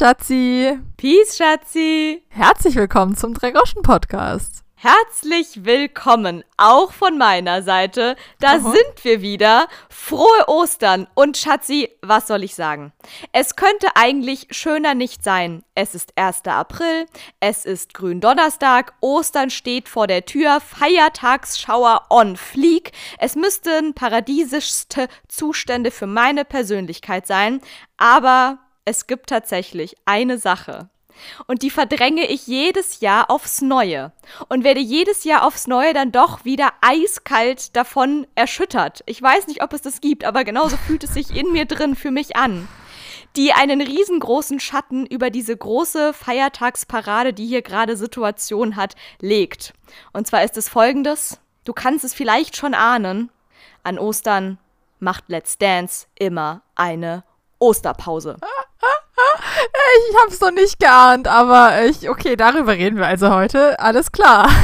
Schatzi. Peace, Schatzi. Herzlich willkommen zum Dreigroschen-Podcast. Herzlich willkommen, auch von meiner Seite. Da Aha. sind wir wieder. Frohe Ostern. Und Schatzi, was soll ich sagen? Es könnte eigentlich schöner nicht sein. Es ist 1. April, es ist Gründonnerstag, Ostern steht vor der Tür, Feiertagsschauer on fleek. Es müssten paradiesischste Zustände für meine Persönlichkeit sein. Aber es gibt tatsächlich eine Sache. Und die verdränge ich jedes Jahr aufs Neue und werde jedes Jahr aufs Neue dann doch wieder eiskalt davon erschüttert. Ich weiß nicht, ob es das gibt, aber genauso fühlt es sich in mir drin für mich an. Die einen riesengroßen Schatten über diese große Feiertagsparade, die hier gerade Situation hat, legt. Und zwar ist es folgendes: Du kannst es vielleicht schon ahnen. An Ostern macht Let's Dance immer eine Osterpause. Ich hab's noch nicht geahnt, aber ich, okay, darüber reden wir also heute. Alles klar.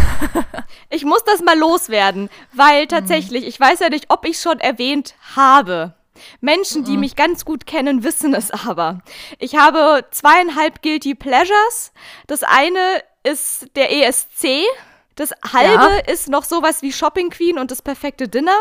Ich muss das mal loswerden, weil tatsächlich, ich weiß ja nicht, ob ich schon erwähnt habe. Menschen, die mich ganz gut kennen, wissen es aber. Ich habe zweieinhalb Guilty Pleasures. Das eine ist der ESC. Das halbe Ja. ist noch sowas wie Shopping Queen und das perfekte Dinner.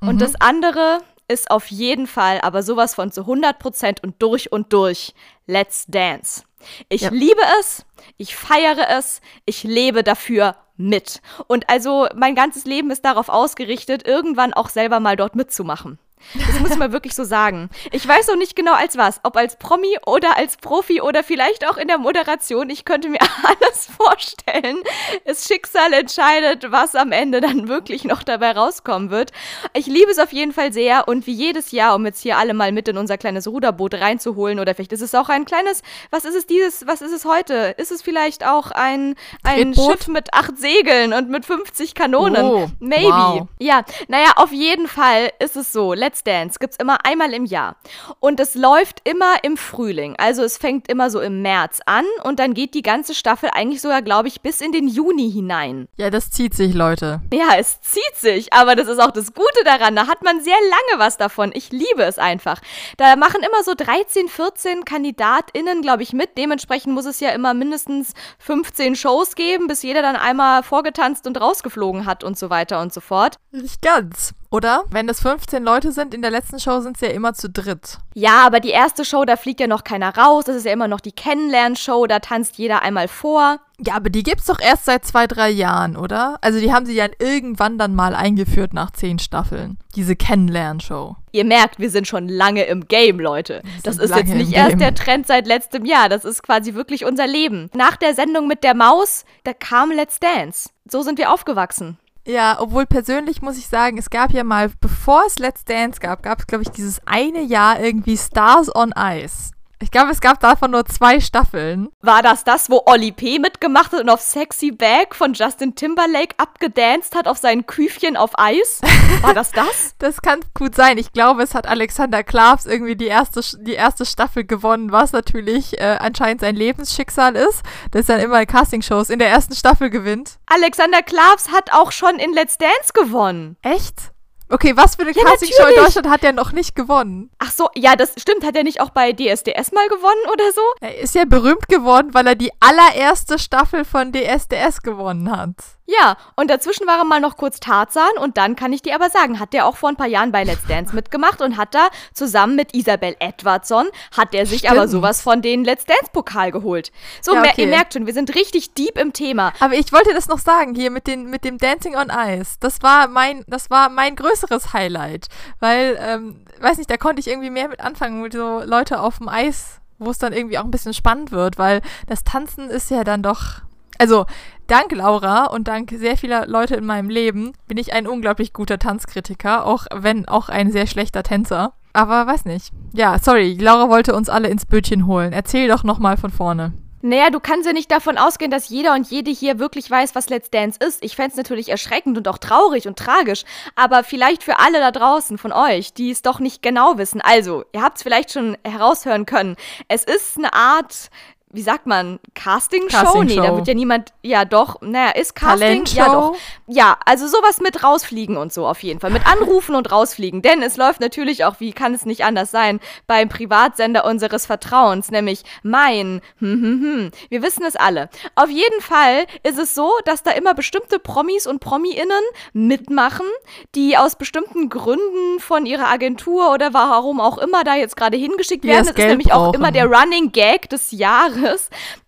Und das andere ist auf jeden Fall, aber sowas von zu 100% und durch und durch Let's Dance. Ich Ja. liebe es, ich feiere es, ich lebe dafür mit. Und also mein ganzes Leben ist darauf ausgerichtet, irgendwann auch selber mal dort mitzumachen. Das muss man wirklich so sagen. Ich weiß noch nicht genau als was, ob als Promi oder als Profi oder vielleicht auch in der Moderation. Ich könnte mir alles vorstellen. Das Schicksal entscheidet, was am Ende dann wirklich noch dabei rauskommen wird. Ich liebe es auf jeden Fall sehr und wie jedes Jahr, um jetzt hier alle mal mit in unser kleines Ruderboot reinzuholen oder vielleicht ist es auch ein kleines, was ist es dieses, was ist es heute? Ist es vielleicht auch ein, ein Tretboot? Schiff mit acht Segeln und mit 50 Kanonen? Oh, Maybe. wow. Ja, naja, auf jeden Fall ist es so. Let's Dance gibt's immer einmal im Jahr. Und es läuft immer im Frühling. Also es fängt immer so im März an und dann geht die ganze Staffel eigentlich sogar, glaube ich, bis in den Juni hinein. Ja, das zieht sich, Leute. Ja, es zieht sich, aber das ist auch das Gute daran. Da hat man sehr lange was davon. Ich liebe es einfach. Da machen immer so 13, 14 KandidatInnen, glaube ich, mit. Dementsprechend muss es ja immer mindestens 15 Shows geben, bis jeder dann einmal vorgetanzt und rausgeflogen hat und so weiter und so fort. Nicht ganz. Oder? Wenn es 15 Leute sind, in der letzten Show sind sie ja immer zu dritt. Ja, aber die erste Show, da fliegt ja noch keiner raus. Das ist ja immer noch die Kennenlernshow. Da tanzt jeder einmal vor. Ja, aber die gibt's doch erst seit zwei, drei Jahren, oder? Also die haben sie ja irgendwann dann mal eingeführt nach zehn Staffeln. Diese Kennenlernshow. Ihr merkt, wir sind schon lange im Game, Leute. Das ist jetzt nicht erst Game. der Trend seit letztem Jahr. Das ist quasi wirklich unser Leben. Nach der Sendung mit der Maus, da kam Let's Dance. So sind wir aufgewachsen. Ja, obwohl persönlich muss ich sagen, es gab ja mal, bevor es Let's Dance gab, gab es, glaube ich, dieses eine Jahr irgendwie Stars on Ice. Ich glaube, es gab davon nur zwei Staffeln. War das das, wo Olli P. mitgemacht hat und auf Sexy Bag von Justin Timberlake abgedanced hat auf seinen Küfchen auf Eis? War das das? Das kann gut sein. Ich glaube, es hat Alexander Klavs irgendwie die erste, die erste Staffel gewonnen, was natürlich äh, anscheinend sein Lebensschicksal ist, dass er dann immer Castingshows in der ersten Staffel gewinnt. Alexander Klavs hat auch schon in Let's Dance gewonnen. Echt? Okay, was für eine Ja, Castingshow in. Deutschland hat er noch nicht gewonnen? Ach so, ja, das stimmt. Hat er nicht auch bei DSDS mal gewonnen oder so? Er ist ja berühmt geworden, weil er die allererste Staffel von DSDS gewonnen hat. Ja, und dazwischen war er mal noch kurz Tarzan und dann kann ich dir aber sagen, hat der auch vor ein paar Jahren bei Let's Dance mitgemacht und hat da zusammen mit Isabel Edwardson, hat der sich Stimmt. aber sowas von den Let's Dance Pokal geholt. So, Ja, mer- okay. ihr merkt schon, wir sind richtig deep im Thema. Aber ich wollte das noch sagen hier mit, den, mit dem Dancing on Ice. Das war mein, das war mein größeres Highlight. Weil, ähm, weiß nicht, da konnte ich irgendwie mehr mit anfangen, mit so Leute auf dem Eis, wo es dann irgendwie auch ein bisschen spannend wird, weil das Tanzen ist ja dann doch. Also, dank Laura und dank sehr vieler Leute in meinem Leben bin ich ein unglaublich guter Tanzkritiker, auch wenn auch ein sehr schlechter Tänzer. Aber weiß nicht. Ja, sorry, Laura wollte uns alle ins Bötchen holen. Erzähl doch nochmal von vorne. Naja, du kannst ja nicht davon ausgehen, dass jeder und jede hier wirklich weiß, was Let's Dance ist. Ich fänd's natürlich erschreckend und auch traurig und tragisch. Aber vielleicht für alle da draußen von euch, die es doch nicht genau wissen. Also, ihr habt's vielleicht schon heraushören können. Es ist eine Art wie sagt man, Casting-Show? Casting nee, da wird ja niemand, ja doch, naja, ist Casting, ja doch. Ja, also sowas mit rausfliegen und so auf jeden Fall. Mit anrufen und rausfliegen. Denn es läuft natürlich auch, wie kann es nicht anders sein, beim Privatsender unseres Vertrauens, nämlich mein, hm, hm, hm. Wir wissen es alle. Auf jeden Fall ist es so, dass da immer bestimmte Promis und PromiInnen mitmachen, die aus bestimmten Gründen von ihrer Agentur oder warum auch immer da jetzt gerade hingeschickt werden. das Das ist nämlich auch brauchen. immer der Running Gag des Jahres,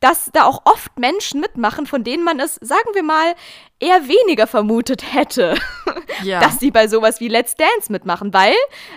dass da auch oft Menschen mitmachen, von denen man es, sagen wir mal, eher weniger vermutet hätte, Ja. dass sie bei sowas wie Let's Dance mitmachen, weil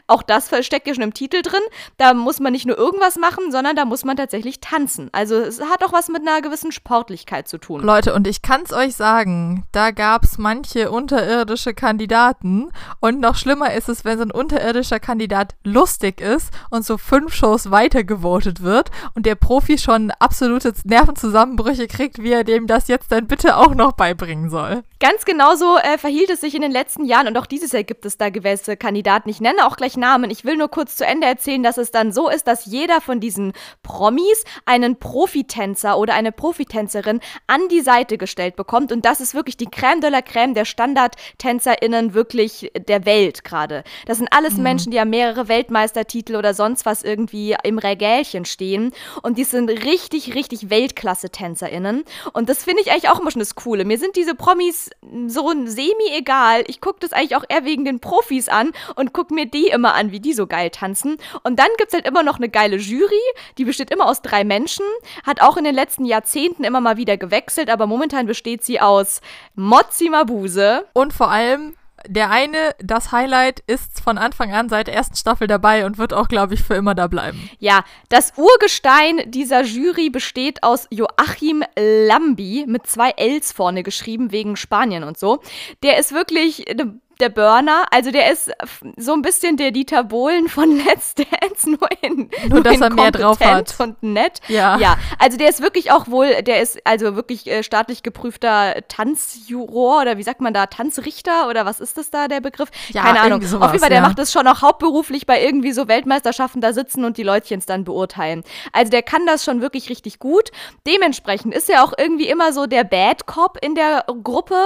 auch das steckt ja schon im Titel drin, da muss man nicht nur irgendwas machen, sondern da muss man tatsächlich tanzen. Also es hat auch was mit einer gewissen Sportlichkeit zu tun. Leute, und ich kann's euch sagen, da gab's manche unterirdische Kandidaten und noch schlimmer ist es, wenn so ein unterirdischer Kandidat lustig ist und so fünf Shows weitergevotet wird und der Profi schon absolute Nervenzusammenbrüche kriegt, wie er dem das jetzt dann bitte auch noch beibringen soll. Ganz genauso äh, verhielt es sich in den letzten Jahren und auch dieses Jahr gibt es da gewisse Kandidaten. Ich nenne auch gleich Namen. Ich will nur kurz zu Ende erzählen, dass es dann so ist, dass jeder von diesen Promis einen Profitänzer oder eine Profitänzerin an die Seite gestellt bekommt und das ist wirklich die Crème de la Crème der StandardtänzerInnen wirklich der Welt gerade. Das sind alles Menschen, die haben mehrere Weltmeistertitel oder sonst was irgendwie im Regälchen stehen und die sind richtig, richtig Weltklasse-TänzerInnen und das finde ich eigentlich auch immer schon das Coole. Mir sind diese Promis so semi-egal. Ich gucke das eigentlich auch eher wegen den Profis an und gucke mir die immer an, wie die so geil tanzen. Und dann gibt es halt immer noch eine geile Jury, die besteht immer aus drei Menschen, hat auch in den letzten Jahrzehnten immer mal wieder gewechselt, aber momentan besteht sie aus Mozzi Mabuse, Und vor allem, der eine, das Highlight, ist von Anfang an seit der ersten Staffel dabei und wird auch, glaube ich, für immer da bleiben. Ja, das Urgestein dieser Jury besteht aus Joachim Lambi mit zwei Ls vorne geschrieben wegen Spanien und so. Der ist wirklich äh, der Burner, also der ist so ein bisschen der Dieter Bohlen von Let's Dance, nur in Nur, dass in er mehr drauf hat. und nett. Ja. Ja, also der ist wirklich auch wohl, der ist also wirklich äh, staatlich geprüfter Tanzjuror oder wie sagt man da, Tanzrichter oder was ist das da der Begriff? Ja, Keine Ahnung. sowas, Auf jeden Fall, der ja. macht das schon auch hauptberuflich bei irgendwie so Weltmeisterschaften da sitzen und die Leutchens dann beurteilen. Also der kann das schon wirklich richtig gut. Dementsprechend ist er auch irgendwie immer so der Bad Cop in der Gruppe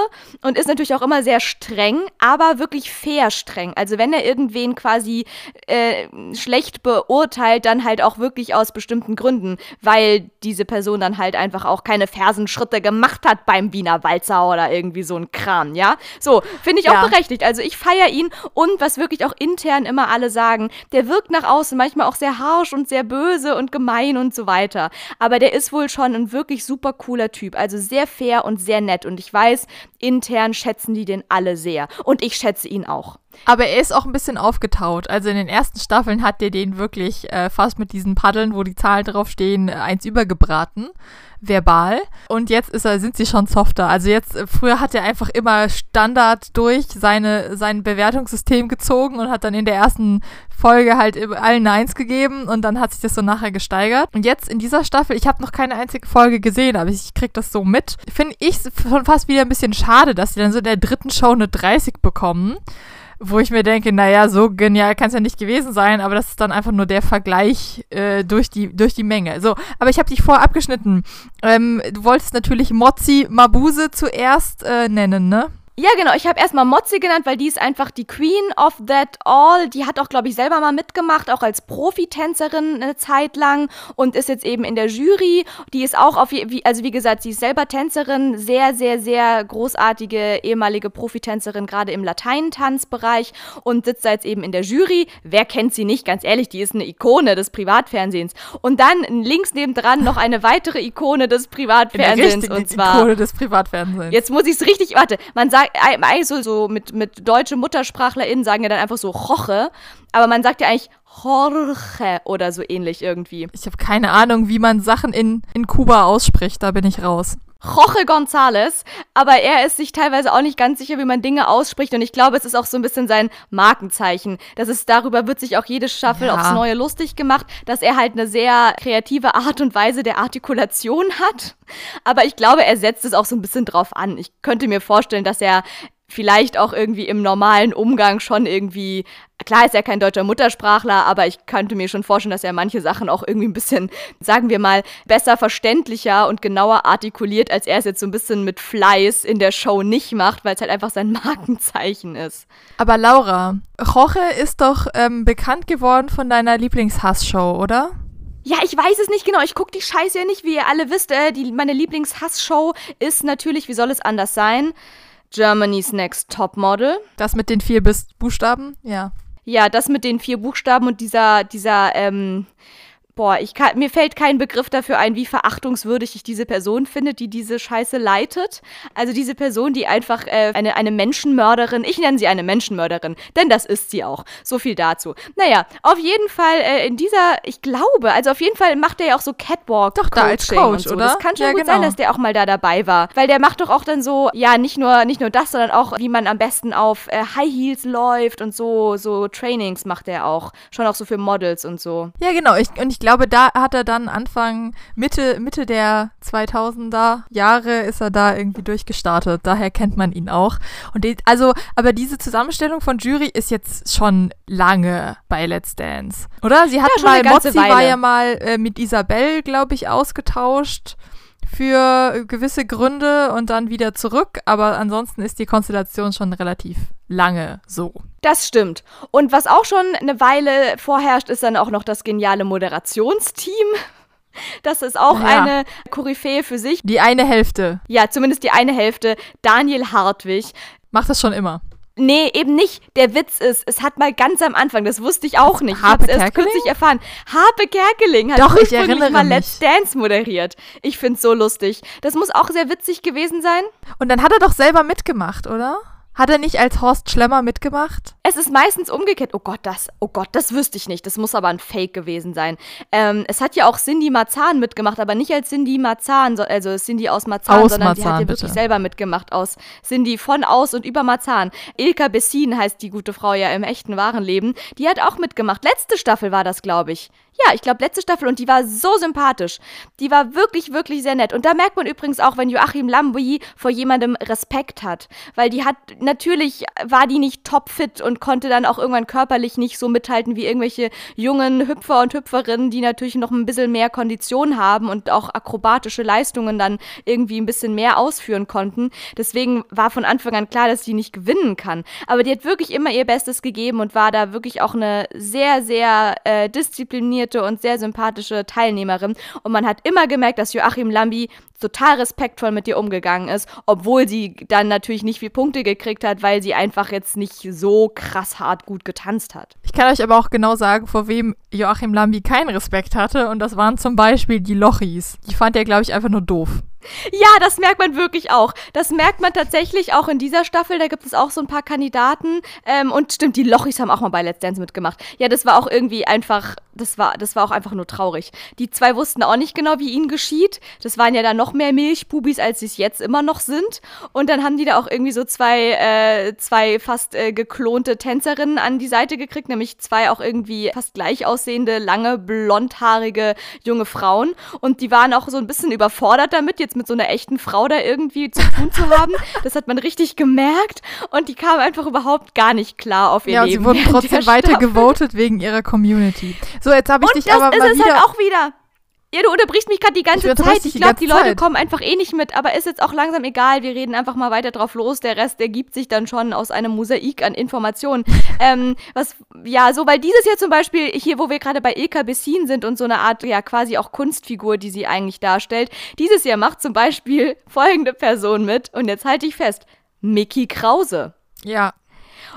und ist natürlich auch immer sehr streng, aber wirklich fair streng. Also wenn er irgendwen quasi äh, schlecht beurteilt, dann halt auch wirklich aus bestimmten Gründen, weil diese Person dann halt einfach auch keine Fersenschritte gemacht hat beim Wiener Walzer oder irgendwie so ein Kram, ja? So, finde ich auch Ja. berechtigt. Also ich feiere ihn und was wirklich auch intern immer alle sagen, der wirkt nach außen manchmal auch sehr harsch und sehr böse und gemein und so weiter. Aber der ist wohl schon ein wirklich super cooler Typ. Also sehr fair und sehr nett. Und ich weiß, intern schätzen die den alle sehr. Und ich schätze ihn auch. Aber er ist auch ein bisschen aufgetaut. Also in den ersten Staffeln hat der den wirklich äh, fast mit diesen Paddeln, wo die Zahlen draufstehen, äh, eins übergebraten. Verbal. Und jetzt ist er, sind sie schon softer. Also jetzt, äh, früher hat er einfach immer Standard durch seine, sein Bewertungssystem gezogen und hat dann in der ersten Folge halt allen Neins gegeben und dann hat sich das so nachher gesteigert. Und jetzt in dieser Staffel, ich habe noch keine einzige Folge gesehen, aber ich krieg das so mit. Finde ich schon fast wieder ein bisschen schade, dass sie dann so in der dritten Show eine 30 bekommen wo ich mir denke, naja, so genial kann es ja nicht gewesen sein, aber das ist dann einfach nur der Vergleich äh, durch, die, durch die Menge. So, aber ich habe dich vorher abgeschnitten. Ähm, du wolltest natürlich Mozzi Mabuse zuerst äh, nennen, ne? Ja, genau. Ich habe erstmal Mozzi genannt, weil die ist einfach die Queen of that all. Die hat auch, glaube ich, selber mal mitgemacht, auch als Profitänzerin eine Zeit lang und ist jetzt eben in der Jury. Die ist auch auf, wie, also wie gesagt, sie ist selber Tänzerin, sehr, sehr, sehr großartige ehemalige Profitänzerin, gerade im Lateintanzbereich und sitzt da jetzt eben in der Jury. Wer kennt sie nicht? Ganz ehrlich, die ist eine Ikone des Privatfernsehens. Und dann links nebendran noch eine weitere Ikone des Privatfernsehens und zwar Ikone des Privatfernsehens. Jetzt muss ich es richtig, warte, man sagt, ei- ei- so, so mit, mit deutsche MuttersprachlerInnen sagen ja dann einfach so Roche, aber man sagt ja eigentlich Jorge oder so ähnlich irgendwie. ich habe keine Ahnung, wie man Sachen in, in Kuba ausspricht, da bin ich raus. Jorge González, aber er ist sich teilweise auch nicht ganz sicher, wie man Dinge ausspricht und ich glaube, es ist auch so ein bisschen sein Markenzeichen. Das ist, darüber wird sich auch jede Staffel Ja. aufs Neue lustig gemacht, dass er halt eine sehr kreative Art und Weise der Artikulation hat. Aber ich glaube, er setzt es auch so ein bisschen drauf an. Ich könnte mir vorstellen, dass er vielleicht auch irgendwie im normalen Umgang schon irgendwie, klar ist er kein deutscher Muttersprachler, aber ich könnte mir schon vorstellen, dass er manche Sachen auch irgendwie ein bisschen, sagen wir mal, besser verständlicher und genauer artikuliert, als er es jetzt so ein bisschen mit Fleiß in der Show nicht macht, weil es halt einfach sein Markenzeichen ist. Aber Laura, Roche ist doch ähm, bekannt geworden von deiner Lieblingshass-Show, oder? Ja, ich weiß es nicht genau. Ich gucke die Scheiße ja nicht, wie ihr alle wisst. Äh, die, meine Lieblingshass-Show ist natürlich, wie soll es anders sein? Germany's Next Top Model. Das mit den vier Buchstaben? Ja. Ja, das mit den vier Buchstaben und dieser, dieser, ähm, boah, ich kann, mir fällt kein Begriff dafür ein, wie verachtungswürdig ich diese Person finde, die diese Scheiße leitet. Also diese Person, die einfach äh, eine, eine Menschenmörderin, ich nenne sie eine Menschenmörderin, denn das ist sie auch. So viel dazu. Naja, auf jeden Fall äh, in dieser, ich glaube, also auf jeden Fall macht er ja auch so Catwalk Doch, da als Coach, so. oder? Das kann schon ja, gut genau. sein, dass der auch mal da dabei war. Weil der macht doch auch dann so, ja, nicht nur, nicht nur das, sondern auch, wie man am besten auf äh, High Heels läuft und so, so Trainings macht er auch. Schon auch so für Models und so. Ja, genau. Ich, und ich glaube, da hat er dann Anfang, Mitte, Mitte der 2000er Jahre ist er da irgendwie durchgestartet. Daher kennt man ihn auch. Und die, also, aber diese Zusammenstellung von Jury ist jetzt schon lange bei Let's Dance. Oder? Sie hat Ja, mal, Mozzi war ja mal äh, mit Isabel, glaube ich, ausgetauscht für gewisse Gründe und dann wieder zurück. Aber ansonsten ist die Konstellation schon relativ lange so. Das stimmt. Und was auch schon eine Weile vorherrscht, ist dann auch noch das geniale Moderationsteam. Das ist auch Ja. eine Koryphäe für sich. Die eine Hälfte Ja, zumindest die eine Hälfte. Daniel Hartwig. macht das schon immer. Nee, eben nicht. Der Witz ist, es hat mal ganz am Anfang, das wusste ich auch nicht. Harpe ich hab's erst kürzlich erfahren. Harpe Kerkeling hat Doch, ich ursprünglich mal mich. Let's Dance moderiert. Ich find's so lustig. Das muss auch sehr witzig gewesen sein. Und dann hat er doch selber mitgemacht, oder? Hat er nicht als Horst Schlemmer mitgemacht? Es ist meistens umgekehrt. Oh Gott, das, oh Gott, das wüsste ich nicht. Das muss aber ein Fake gewesen sein. Ähm, es hat ja auch Cindy Marzahn mitgemacht, aber nicht als Cindy Marzahn, so, also Cindy aus Marzahn, Aus sondern sie hat Marzahn, ja wirklich bitte. selber mitgemacht aus Cindy von aus und über Marzahn. Ilka Bessin heißt die gute Frau ja im echten wahren Leben. Die hat auch mitgemacht. Letzte Staffel war das, glaube ich. Ja, ich glaube letzte Staffel und die war so sympathisch. Die war wirklich, wirklich sehr nett. Und da merkt man übrigens auch, wenn Joachim Lambi vor jemandem Respekt hat. Weil die hat, natürlich war die nicht topfit und konnte dann auch irgendwann körperlich nicht so mithalten wie irgendwelche jungen Hüpfer und Hüpferinnen, die natürlich noch ein bisschen mehr Kondition haben und auch akrobatische Leistungen dann irgendwie ein bisschen mehr ausführen konnten. Deswegen war von Anfang an klar, dass die nicht gewinnen kann. Aber die hat wirklich immer ihr Bestes gegeben und war da wirklich auch eine sehr, sehr äh, disziplinierte und sehr sympathische Teilnehmerin. Und man hat immer gemerkt, dass Joachim Lambi total respektvoll mit ihr umgegangen ist, obwohl sie dann natürlich nicht viel Punkte gekriegt hat, weil sie einfach jetzt nicht so krass hart gut getanzt hat. Ich kann euch aber auch genau sagen, vor wem Joachim Lambi keinen Respekt hatte. Und das waren zum Beispiel die Lochis. Die fand er, glaube ich, einfach nur doof. Ja, das merkt man wirklich auch. Das merkt man tatsächlich auch in dieser Staffel. Da gibt es auch so ein paar Kandidaten. Ähm, und stimmt, die Lochis haben auch mal bei Let's Dance mitgemacht. Ja, das war auch irgendwie einfach, das war, das war auch einfach nur traurig. Die zwei wussten auch nicht genau, wie ihnen geschieht. Das waren ja dann noch mehr Milchbubis, als sie es jetzt immer noch sind. Und dann haben die da auch irgendwie so zwei, äh, zwei fast äh, geklonte Tänzerinnen an die Seite gekriegt, nämlich zwei auch irgendwie fast gleich aussehende, lange, blondhaarige junge Frauen. Und die waren auch so ein bisschen überfordert damit, jetzt mit so einer echten Frau da irgendwie zu tun zu haben. Das hat man richtig gemerkt. Und die kamen einfach überhaupt gar nicht klar auf ihr Ja, und Leben. sie wurden trotzdem weiter gewotet wegen ihrer Community. So, jetzt habe ich Und dich das aber ist mal es wieder. halt auch wieder. Ja, du unterbrichst mich gerade die ganze Ich Zeit. Ich glaube, die Leute Zeit. kommen einfach eh nicht mit, aber ist jetzt auch langsam egal. Wir reden einfach mal weiter drauf los. Der Rest ergibt sich dann schon aus einem Mosaik an Informationen. ähm, was, ja, so, weil dieses Jahr zum Beispiel, hier, wo wir gerade bei Ilka Bessin sind und so eine Art, ja, quasi auch Kunstfigur, die sie eigentlich darstellt, dieses Jahr macht zum Beispiel folgende Person mit, und jetzt halte ich fest, Mickey Krause. ja,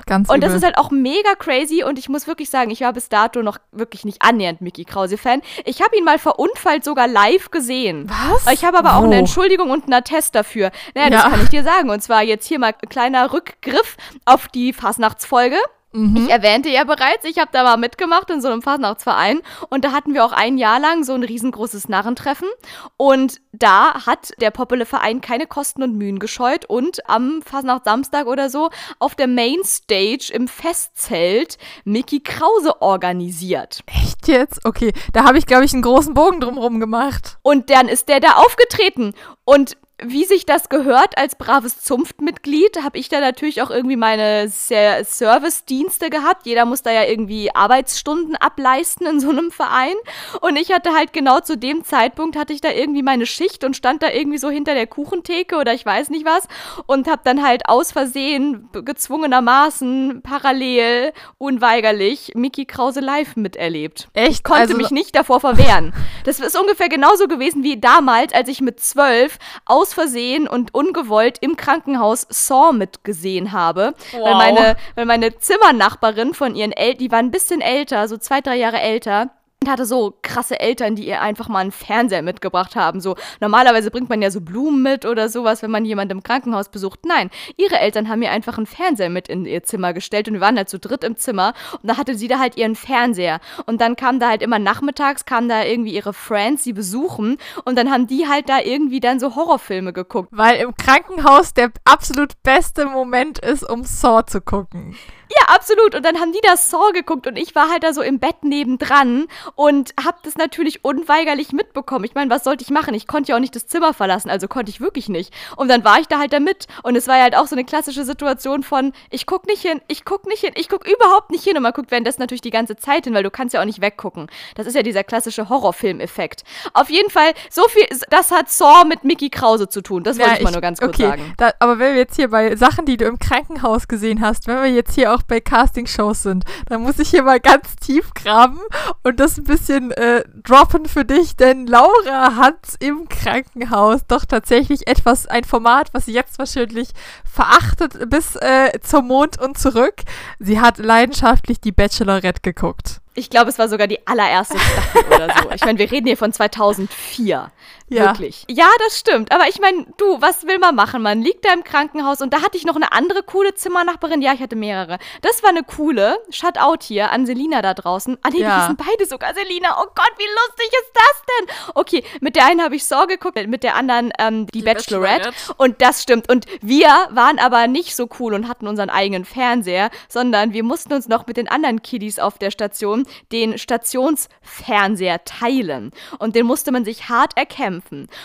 ganz Und das übel. ist halt auch mega crazy und ich muss wirklich sagen, ich war bis dato noch wirklich nicht annähernd Mickey Krause-Fan. Ich habe ihn mal verunfallt sogar live gesehen. Was? Ich habe aber auch eine Entschuldigung und einen Attest dafür. Naja, das Ja. kann ich dir sagen. Und zwar jetzt hier mal ein kleiner Rückgriff auf die Fasnachtsfolge. Mhm. Ich erwähnte ja bereits, ich habe da mal mitgemacht in so einem Fasnachtsverein und da hatten wir auch ein Jahr lang so ein riesengroßes Narrentreffen und da hat der Populle Verein keine Kosten und Mühen gescheut und am Fasnachtsamstag oder so auf der Mainstage im Festzelt Mickey Krause organisiert. Echt jetzt? Okay, da habe ich, glaube ich, einen großen Bogen drumherum gemacht. Und dann ist der da aufgetreten und wie sich das gehört als braves Zunftmitglied, habe ich da natürlich auch irgendwie meine Service-Dienste gehabt. Jeder muss da ja irgendwie Arbeitsstunden ableisten in so einem Verein. Und ich hatte halt genau zu dem Zeitpunkt hatte ich da irgendwie meine Schicht und stand da irgendwie so hinter der Kuchentheke oder ich weiß nicht was und habe dann halt aus Versehen gezwungenermaßen parallel unweigerlich Mickey Krause live miterlebt. Echt? Ich konnte Also- mich nicht davor verwehren. Das ist ungefähr genauso gewesen wie damals, als ich mit zwölf aus Versehen und ungewollt im Krankenhaus Saw mitgesehen habe. Weil, Wow. meine, weil meine Zimmernachbarin von ihren Eltern, die war ein bisschen älter, so zwei, drei Jahre älter. Und hatte so krasse Eltern, die ihr einfach mal einen Fernseher mitgebracht haben. So normalerweise bringt man ja so Blumen mit oder sowas, wenn man jemanden im Krankenhaus besucht. Nein, ihre Eltern haben ihr einfach einen Fernseher mit in ihr Zimmer gestellt und wir waren halt zu dritt im Zimmer und da hatte sie da halt ihren Fernseher und dann kam da halt immer nachmittags kamen da irgendwie ihre Friends, sie besuchen und dann haben die halt da irgendwie dann so Horrorfilme geguckt. Weil im Krankenhaus der absolut beste Moment ist, um Saw zu gucken. Ja, absolut. Und dann haben die das Saw geguckt und ich war halt da so im Bett nebendran und hab das natürlich unweigerlich mitbekommen. Ich meine, was sollte ich machen? Ich konnte ja auch nicht das Zimmer verlassen, also konnte ich wirklich nicht. Und dann war ich da halt da mit. Und es war ja halt auch so eine klassische Situation von, ich guck nicht hin, ich guck nicht hin, ich guck überhaupt nicht hin. Und man guckt währenddessen natürlich die ganze Zeit hin, weil du kannst ja auch nicht weggucken. Das ist ja dieser klassische Horrorfilm-Effekt. Auf jeden Fall, so viel, das hat Saw mit Mickey Krause zu tun. Das wollte Ja, ich mal nur ganz kurz okay, sagen. Da, aber wenn wir jetzt hier bei Sachen, die du im Krankenhaus gesehen hast, wenn wir jetzt hier auch bei Castingshows sind, dann muss ich hier mal ganz tief graben und das ein bisschen äh, droppen für dich, denn Laura hat im Krankenhaus doch tatsächlich etwas, ein Format, was sie jetzt wahrscheinlich verachtet bis äh, zum Mond und zurück. Sie hat leidenschaftlich die Bachelorette geguckt. Ich glaube, es war sogar die allererste Staffel oder so. Ich meine, wir reden hier von 2004. Ja. Wirklich. Ja, das stimmt. Aber ich meine, du, was will man machen? Man liegt da im Krankenhaus und da hatte ich noch eine andere coole Zimmernachbarin. Ja, ich hatte mehrere. Das war eine coole. Shutout hier an Selina da draußen. Ah, nee, Ja. die hießen beide sogar Selina. Oh Gott, wie lustig ist das denn? Okay, mit der einen habe ich Saw geguckt, mit der anderen ähm, die, Die Bachelorette. Bachelorette. Und das stimmt. Und wir waren aber nicht so cool und hatten unseren eigenen Fernseher, sondern wir mussten uns noch mit den anderen Kiddies auf der Station den Stationsfernseher teilen. Und den musste man sich hart erkämpfen.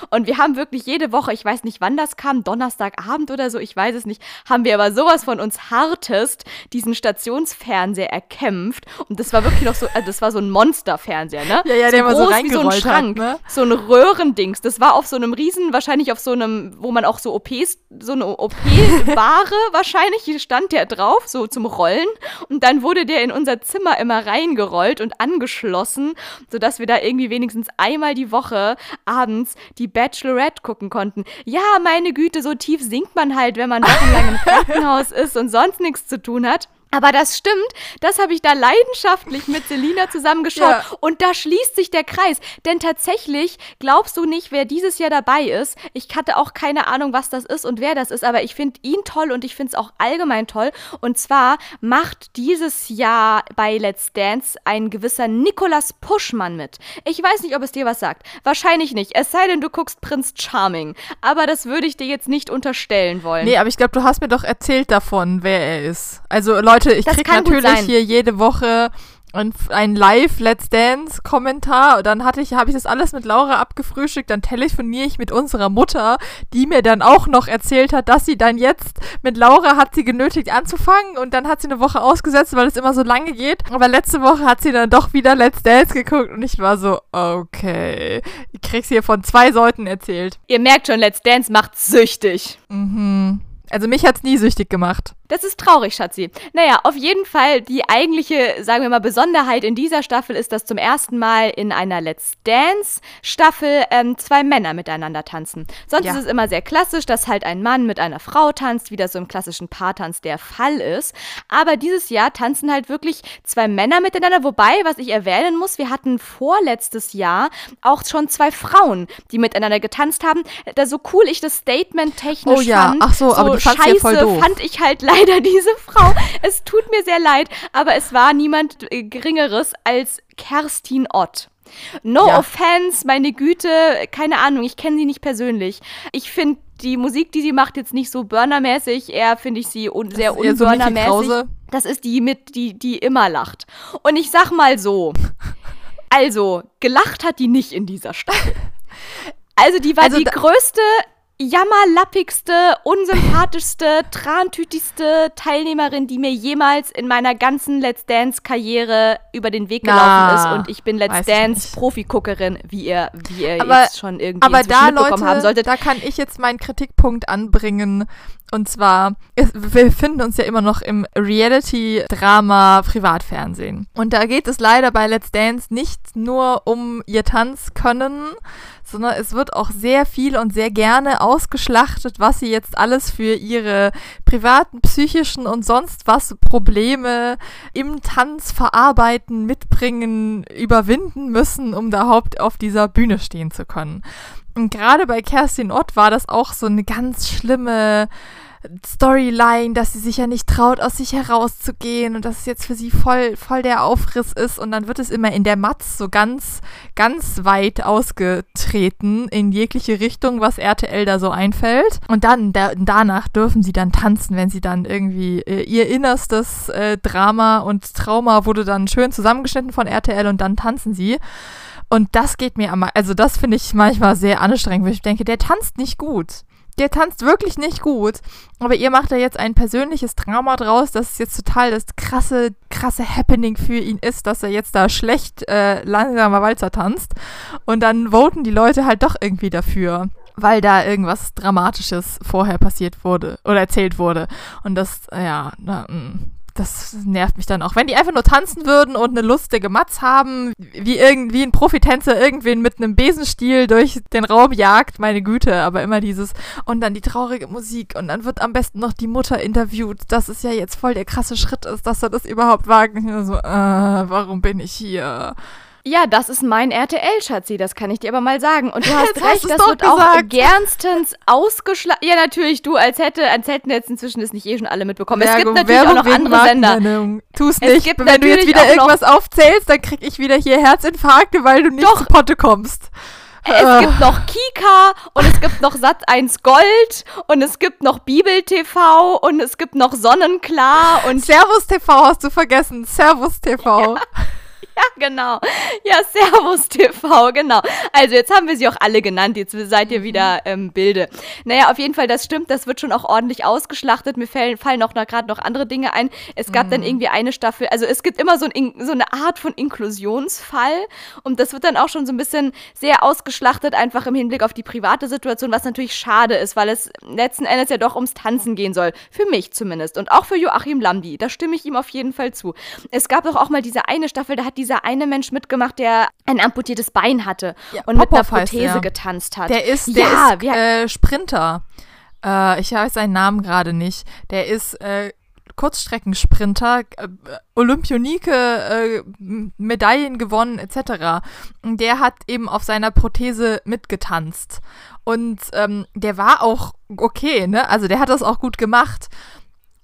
Und wir haben wirklich jede Woche, ich weiß nicht, wann das kam, Donnerstagabend oder so, ich weiß es nicht, haben wir aber sowas von uns hartest diesen Stationsfernseher erkämpft. Und das war wirklich noch so, also das war so ein Monsterfernseher, ne? Ja, ja, so der immer so wie so ein reingerollt hat, Schrank. ne? So ein Röhrendings. Das war auf so einem riesen, wahrscheinlich auf so einem, wo man auch so OPs, so eine OP-Ware wahrscheinlich, hier stand der drauf, so zum Rollen. Und dann wurde der in unser Zimmer immer reingerollt und angeschlossen, sodass wir da irgendwie wenigstens einmal die Woche abends die Bachelorette gucken konnten. Ja, meine Güte, so tief sinkt man halt, wenn man wochenlang im Krankenhaus ist und sonst nichts zu tun hat. Aber das stimmt, das habe ich da leidenschaftlich mit Selina zusammengeschaut. Ja. Und da schließt sich der Kreis. Denn tatsächlich glaubst du nicht, wer dieses Jahr dabei ist. Ich hatte auch keine Ahnung, was das ist und wer das ist, aber ich finde ihn toll und ich finde es auch allgemein toll. Und zwar macht dieses Jahr bei Let's Dance ein gewisser Nicolas Puschmann mit. Ich weiß nicht, ob es dir was sagt. Wahrscheinlich nicht. Es sei denn, du guckst Prinz Charming. Aber das würde ich dir jetzt nicht unterstellen wollen. Nee, aber ich glaube, du hast mir doch erzählt davon, wer er ist. Also Leute, ich Das krieg kann gut natürlich hier jede Woche ein, ein Live Let's Dance Kommentar. Und dann hatte ich, habe ich das alles mit Laura abgefrühstückt. Dann telefoniere ich mit unserer Mutter, die mir dann auch noch erzählt hat, dass sie dann jetzt mit Laura hat sie genötigt anzufangen. Und dann hat sie eine Woche ausgesetzt, weil es immer so lange geht. Aber letzte Woche hat sie dann doch wieder Let's Dance geguckt und ich war so, okay, ich krieg's hier von zwei Seiten erzählt. Ihr merkt schon, Let's Dance macht süchtig. Mhm. Also mich hat's nie süchtig gemacht. Das ist traurig, Schatzi. Naja, auf jeden Fall die eigentliche, sagen wir mal, Besonderheit in dieser Staffel ist, dass zum ersten Mal in einer Let's Dance-Staffel ähm, zwei Männer miteinander tanzen. Sonst Ja. ist es immer sehr klassisch, dass halt ein Mann mit einer Frau tanzt, wie das so im klassischen Paartanz der Fall ist. Aber dieses Jahr tanzen halt wirklich zwei Männer miteinander. Wobei, was ich erwähnen muss, wir hatten vorletztes Jahr auch schon zwei Frauen, die miteinander getanzt haben. Da so cool ich das Statement technisch Oh ja, fand. ach so, aber du fandst ja scheiße voll doof. fand ich halt leider diese Frau. Es tut mir sehr leid, aber es war niemand äh, Geringeres als Kerstin Ott. No Ja. offense, meine Güte, keine Ahnung, ich kenne sie nicht persönlich. Ich finde die Musik, die sie macht, jetzt nicht so burnermäßig, eher finde ich sie un sehr so unburnermäßig. Krause. das ist die mit, die, die immer lacht. Und ich sag mal so, also, gelacht hat die nicht in dieser Staffel. Also, die war Also die größte jammerlappigste, unsympathischste, trantütigste Teilnehmerin, die mir jemals in meiner ganzen Let's Dance-Karriere über den Weg gelaufen Na, ist. Und ich bin Let's Dance-Profiguckerin, wie ihr, wie ihr aber, jetzt schon irgendwie aber da, Leute, haben solltet. Da kann ich jetzt meinen Kritikpunkt anbringen. Und zwar, wir befinden uns ja immer noch im Reality-Drama-Privatfernsehen. Und da geht es leider bei Let's Dance nicht nur um ihr Tanzkönnen, sondern es wird auch sehr viel und sehr gerne ausgeschlachtet, was sie jetzt alles für ihre privaten, psychischen und sonst was Probleme im Tanz verarbeiten, mitbringen, überwinden müssen, um überhaupt auf dieser Bühne stehen zu können. Und gerade bei Kerstin Ott war das auch so eine ganz schlimme Storyline, dass sie sich ja nicht traut, aus sich herauszugehen und dass es jetzt für sie voll, voll der Aufriss ist. Und dann wird es immer in der Matz so ganz, ganz weit ausgetreten in jegliche Richtung, was RTL da so einfällt. Und dann, da, danach dürfen sie dann tanzen, wenn sie dann irgendwie äh, ihr innerstes äh, Drama und Trauma wurde dann schön zusammengeschnitten von RTL und dann tanzen sie. Und das geht mir am, also das finde ich manchmal sehr anstrengend, weil ich denke, der tanzt nicht gut der tanzt wirklich nicht gut. Aber ihr macht da jetzt ein persönliches Drama draus, dass es jetzt total das krasse, krasse Happening für ihn ist, dass er jetzt da schlecht äh, langsamer Walzer tanzt. Und dann voten die Leute halt doch irgendwie dafür weil da irgendwas Dramatisches vorher passiert wurde oder erzählt wurde. Und das, ja, na, mm das nervt mich dann auch. Wenn die einfach nur tanzen würden und eine lustige Matz haben, wie irgendwie ein Profitänzer irgendwen mit einem Besenstiel durch den Raum jagt, meine Güte, aber immer dieses und dann die traurige Musik und dann wird am besten noch die Mutter interviewt, dass es ja jetzt voll der krasse Schritt ist, dass er das überhaupt wagen. So, äh, warum bin ich hier? Ja, das ist mein RTL, Schatzi, das kann ich dir aber mal sagen. Und du hast Jetzt recht, hast das wird gesagt. auch gernstens ausgeschlagen. Ja, natürlich, du, als hätte, als hätten jetzt inzwischen es nicht eh schon alle mitbekommen. Werbung, es gibt natürlich Werbung auch noch andere Sender. Tu es nicht. Wenn du jetzt wieder irgendwas aufzählst, dann krieg ich wieder hier Herzinfarkte, weil du nicht Doch. zu Potte kommst. Es uh. gibt noch Kika und es gibt noch Sat 1 Gold und es gibt noch Bibel TV und es gibt noch Sonnenklar und Servus TV hast du vergessen. Servus TV. Ja. Ja, genau. Ja, Servus TV, genau. Also jetzt haben wir sie auch alle genannt. Jetzt seid ihr wieder ähm, Bilde. Naja, auf jeden Fall, das stimmt. Das wird schon auch ordentlich ausgeschlachtet. Mir fallen, fallen auch gerade noch andere Dinge ein. Es gab mhm. dann irgendwie eine Staffel. Also es gibt immer so, ein, so eine Art von Inklusionsfall. Und das wird dann auch schon so ein bisschen sehr ausgeschlachtet, einfach im Hinblick auf die private Situation, was natürlich schade ist, weil es letzten Endes ja doch ums Tanzen gehen soll. Für mich zumindest. Und auch für Joachim Lambi. Da stimme ich ihm auf jeden Fall zu. Es gab doch auch mal diese eine Staffel, da hat die dieser eine Mensch mitgemacht, der ein amputiertes Bein hatte ja, und mit einer Prothese heißt, getanzt hat. Der ist, der ja, ist äh, Sprinter. Äh, ich weiß seinen Namen gerade nicht. Der ist äh, Kurzstreckensprinter, äh, Olympionike, äh, Medaillen gewonnen etc. Und der hat eben auf seiner Prothese mitgetanzt. Und ähm, der war auch okay, ne? Also der hat das auch gut gemacht.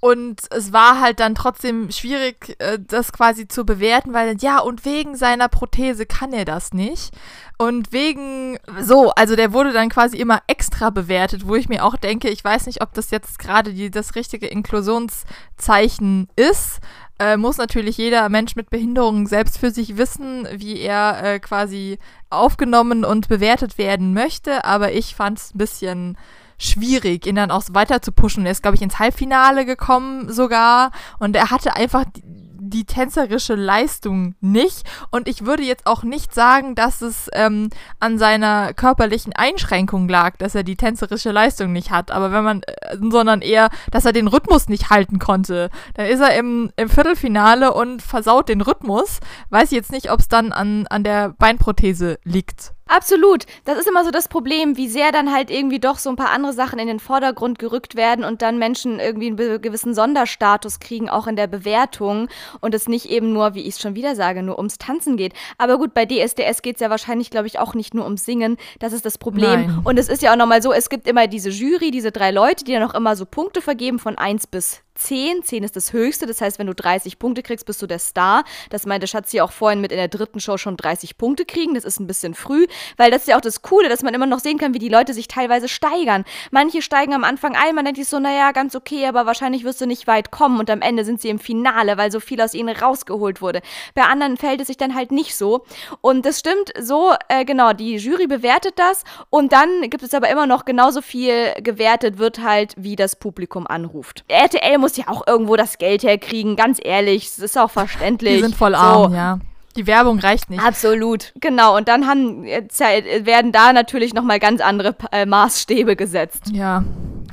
Und es war halt dann trotzdem schwierig, äh, das quasi zu bewerten, weil ja, und wegen seiner Prothese kann er das nicht. Und wegen, so, also der wurde dann quasi immer extra bewertet, wo ich mir auch denke, ich weiß nicht, ob das jetzt gerade das richtige Inklusionszeichen ist. Äh, muss natürlich jeder Mensch mit Behinderung selbst für sich wissen, wie er äh, quasi aufgenommen und bewertet werden möchte. Aber ich fand es ein bisschen schwierig, ihn dann auch weiter zu pushen. Er ist, glaube ich, ins Halbfinale gekommen sogar. Und er hatte einfach die, die tänzerische Leistung nicht. Und ich würde jetzt auch nicht sagen, dass es ähm, an seiner körperlichen Einschränkung lag, dass er die tänzerische Leistung nicht hat. Aber wenn man, äh, sondern eher, dass er den Rhythmus nicht halten konnte. Dann ist er im, im Viertelfinale und versaut den Rhythmus. Weiß jetzt nicht, ob es dann an, an der Beinprothese liegt. Absolut. Das ist immer so das Problem, wie sehr dann halt irgendwie doch so ein paar andere Sachen in den Vordergrund gerückt werden und dann Menschen irgendwie einen gewissen Sonderstatus kriegen, auch in der Bewertung und es nicht eben nur, wie ich es schon wieder sage, nur ums Tanzen geht. Aber gut, bei DSDS geht es ja wahrscheinlich, glaube ich, auch nicht nur ums Singen. Das ist das Problem. Nein. Und es ist ja auch nochmal so, es gibt immer diese Jury, diese drei Leute, die dann auch immer so Punkte vergeben von 1 bis 10. 10 ist das höchste. Das heißt, wenn du 30 Punkte kriegst, bist du der Star. Das meinte Schatzi auch vorhin mit in der dritten Show schon 30 Punkte kriegen. Das ist ein bisschen früh, weil das ist ja auch das Coole, dass man immer noch sehen kann, wie die Leute sich teilweise steigern. Manche steigen am Anfang ein, man denkt sich so, naja, ganz okay, aber wahrscheinlich wirst du nicht weit kommen und am Ende sind sie im Finale, weil so viel aus ihnen rausgeholt wurde. Bei anderen fällt es sich dann halt nicht so. Und das stimmt so, äh, genau, die Jury bewertet das und dann gibt es aber immer noch genauso viel gewertet wird halt, wie das Publikum anruft. RTL muss ja auch irgendwo das Geld herkriegen, ganz ehrlich, das ist auch verständlich. Die sind voll arm, so. ja. Die Werbung reicht nicht. Absolut, genau. Und dann haben, werden da natürlich nochmal ganz andere äh, Maßstäbe gesetzt. Ja,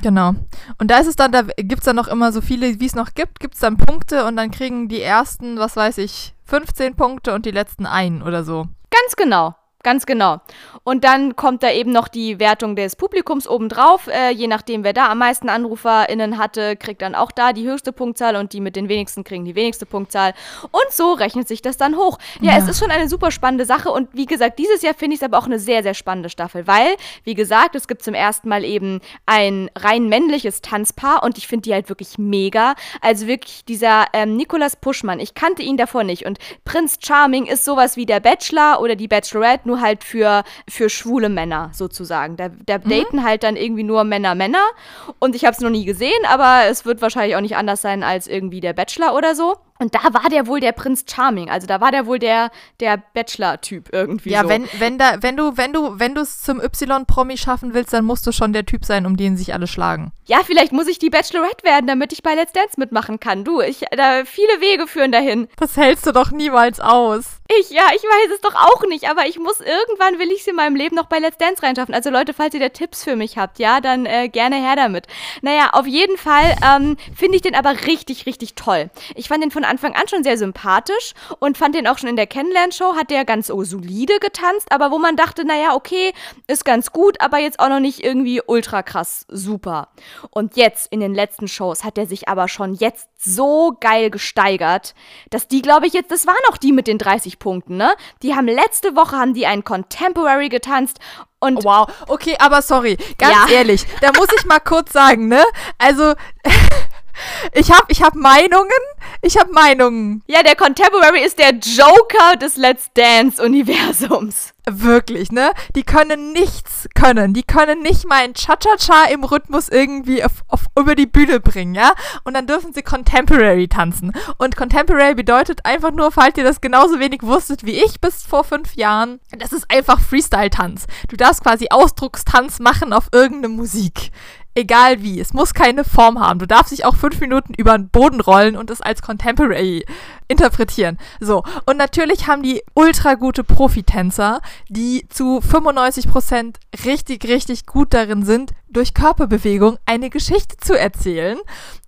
genau. Und da ist es dann, da gibt es dann noch immer so viele, wie es noch gibt, gibt es dann Punkte und dann kriegen die ersten, was weiß ich, 15 Punkte und die letzten einen oder so. Ganz genau. Ganz genau. Und dann kommt da eben noch die Wertung des Publikums obendrauf. Äh, je nachdem, wer da am meisten AnruferInnen hatte, kriegt dann auch da die höchste Punktzahl und die mit den wenigsten kriegen die wenigste Punktzahl. Und so rechnet sich das dann hoch. Ja, ja. es ist schon eine super spannende Sache und wie gesagt, dieses Jahr finde ich es aber auch eine sehr, sehr spannende Staffel, weil, wie gesagt, es gibt zum ersten Mal eben ein rein männliches Tanzpaar und ich finde die halt wirklich mega. Also wirklich dieser ähm, Nikolas Puschmann, ich kannte ihn davor nicht und Prinz Charming ist sowas wie der Bachelor oder die Bachelorette, nur halt für, für schwule Männer sozusagen. Da, da mhm. daten halt dann irgendwie nur Männer Männer. Und ich habe es noch nie gesehen, aber es wird wahrscheinlich auch nicht anders sein als irgendwie der Bachelor oder so. Und da war der wohl der Prinz Charming. Also da war der wohl der, der Bachelor-Typ irgendwie. Ja, so. wenn, wenn, da, wenn du, wenn du, wenn du es zum Y-Promi schaffen willst, dann musst du schon der Typ sein, um den sich alle schlagen. Ja, vielleicht muss ich die Bachelorette werden, damit ich bei Let's Dance mitmachen kann. Du, ich, da viele Wege führen dahin. Das hältst du doch niemals aus. Ich, ja, ich weiß es doch auch nicht, aber ich muss irgendwann will ich es in meinem Leben noch bei Let's Dance reinschaffen. Also Leute, falls ihr da Tipps für mich habt, ja, dann äh, gerne her damit. Naja, auf jeden Fall ähm, finde ich den aber richtig, richtig toll. Ich fand den von Anfang an schon sehr sympathisch und fand den auch schon in der Kennenlernshow, hat der ganz oh, solide getanzt, aber wo man dachte, naja, okay, ist ganz gut, aber jetzt auch noch nicht irgendwie ultra krass super. Und jetzt in den letzten Shows hat er sich aber schon jetzt so geil gesteigert, dass die, glaube ich, jetzt, das waren auch die mit den 30 Punkten, ne? Die haben letzte Woche haben die einen Contemporary getanzt und wow, okay, aber sorry, ganz ja. ehrlich, da muss ich mal kurz sagen, ne? Also Ich habe ich hab Meinungen. Ich habe Meinungen. Ja, der Contemporary ist der Joker des Let's Dance-Universums. Wirklich, ne? Die können nichts können. Die können nicht mal ein Cha-Cha-Cha im Rhythmus irgendwie auf, auf, über die Bühne bringen, ja? Und dann dürfen sie Contemporary tanzen. Und Contemporary bedeutet einfach nur, falls ihr das genauso wenig wusstet wie ich bis vor fünf Jahren, das ist einfach Freestyle-Tanz. Du darfst quasi Ausdruckstanz machen auf irgendeine Musik. Egal wie. Es muss keine Form haben. Du darfst dich auch fünf Minuten über den Boden rollen und es als Contemporary interpretieren. So. Und natürlich haben die ultra gute Profitänzer, die zu 95% richtig, richtig gut darin sind, durch Körperbewegung eine Geschichte zu erzählen.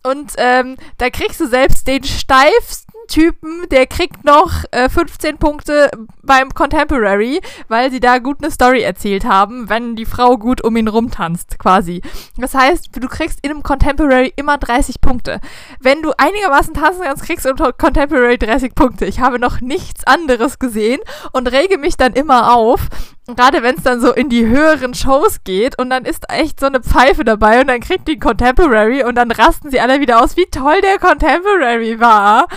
Und ähm, da kriegst du selbst den steifsten Typen, der kriegt noch äh, 15 Punkte beim Contemporary, weil sie da gut eine Story erzählt haben, wenn die Frau gut um ihn rumtanzt, quasi. Das heißt, du kriegst in einem Contemporary immer 30 Punkte. Wenn du einigermaßen tanzen kannst, kriegst du im Contemporary 30 Punkte. Ich habe noch nichts anderes gesehen und rege mich dann immer auf, gerade wenn es dann so in die höheren Shows geht und dann ist echt so eine Pfeife dabei und dann kriegt die Contemporary und dann rasten sie alle wieder aus, wie toll der Contemporary war.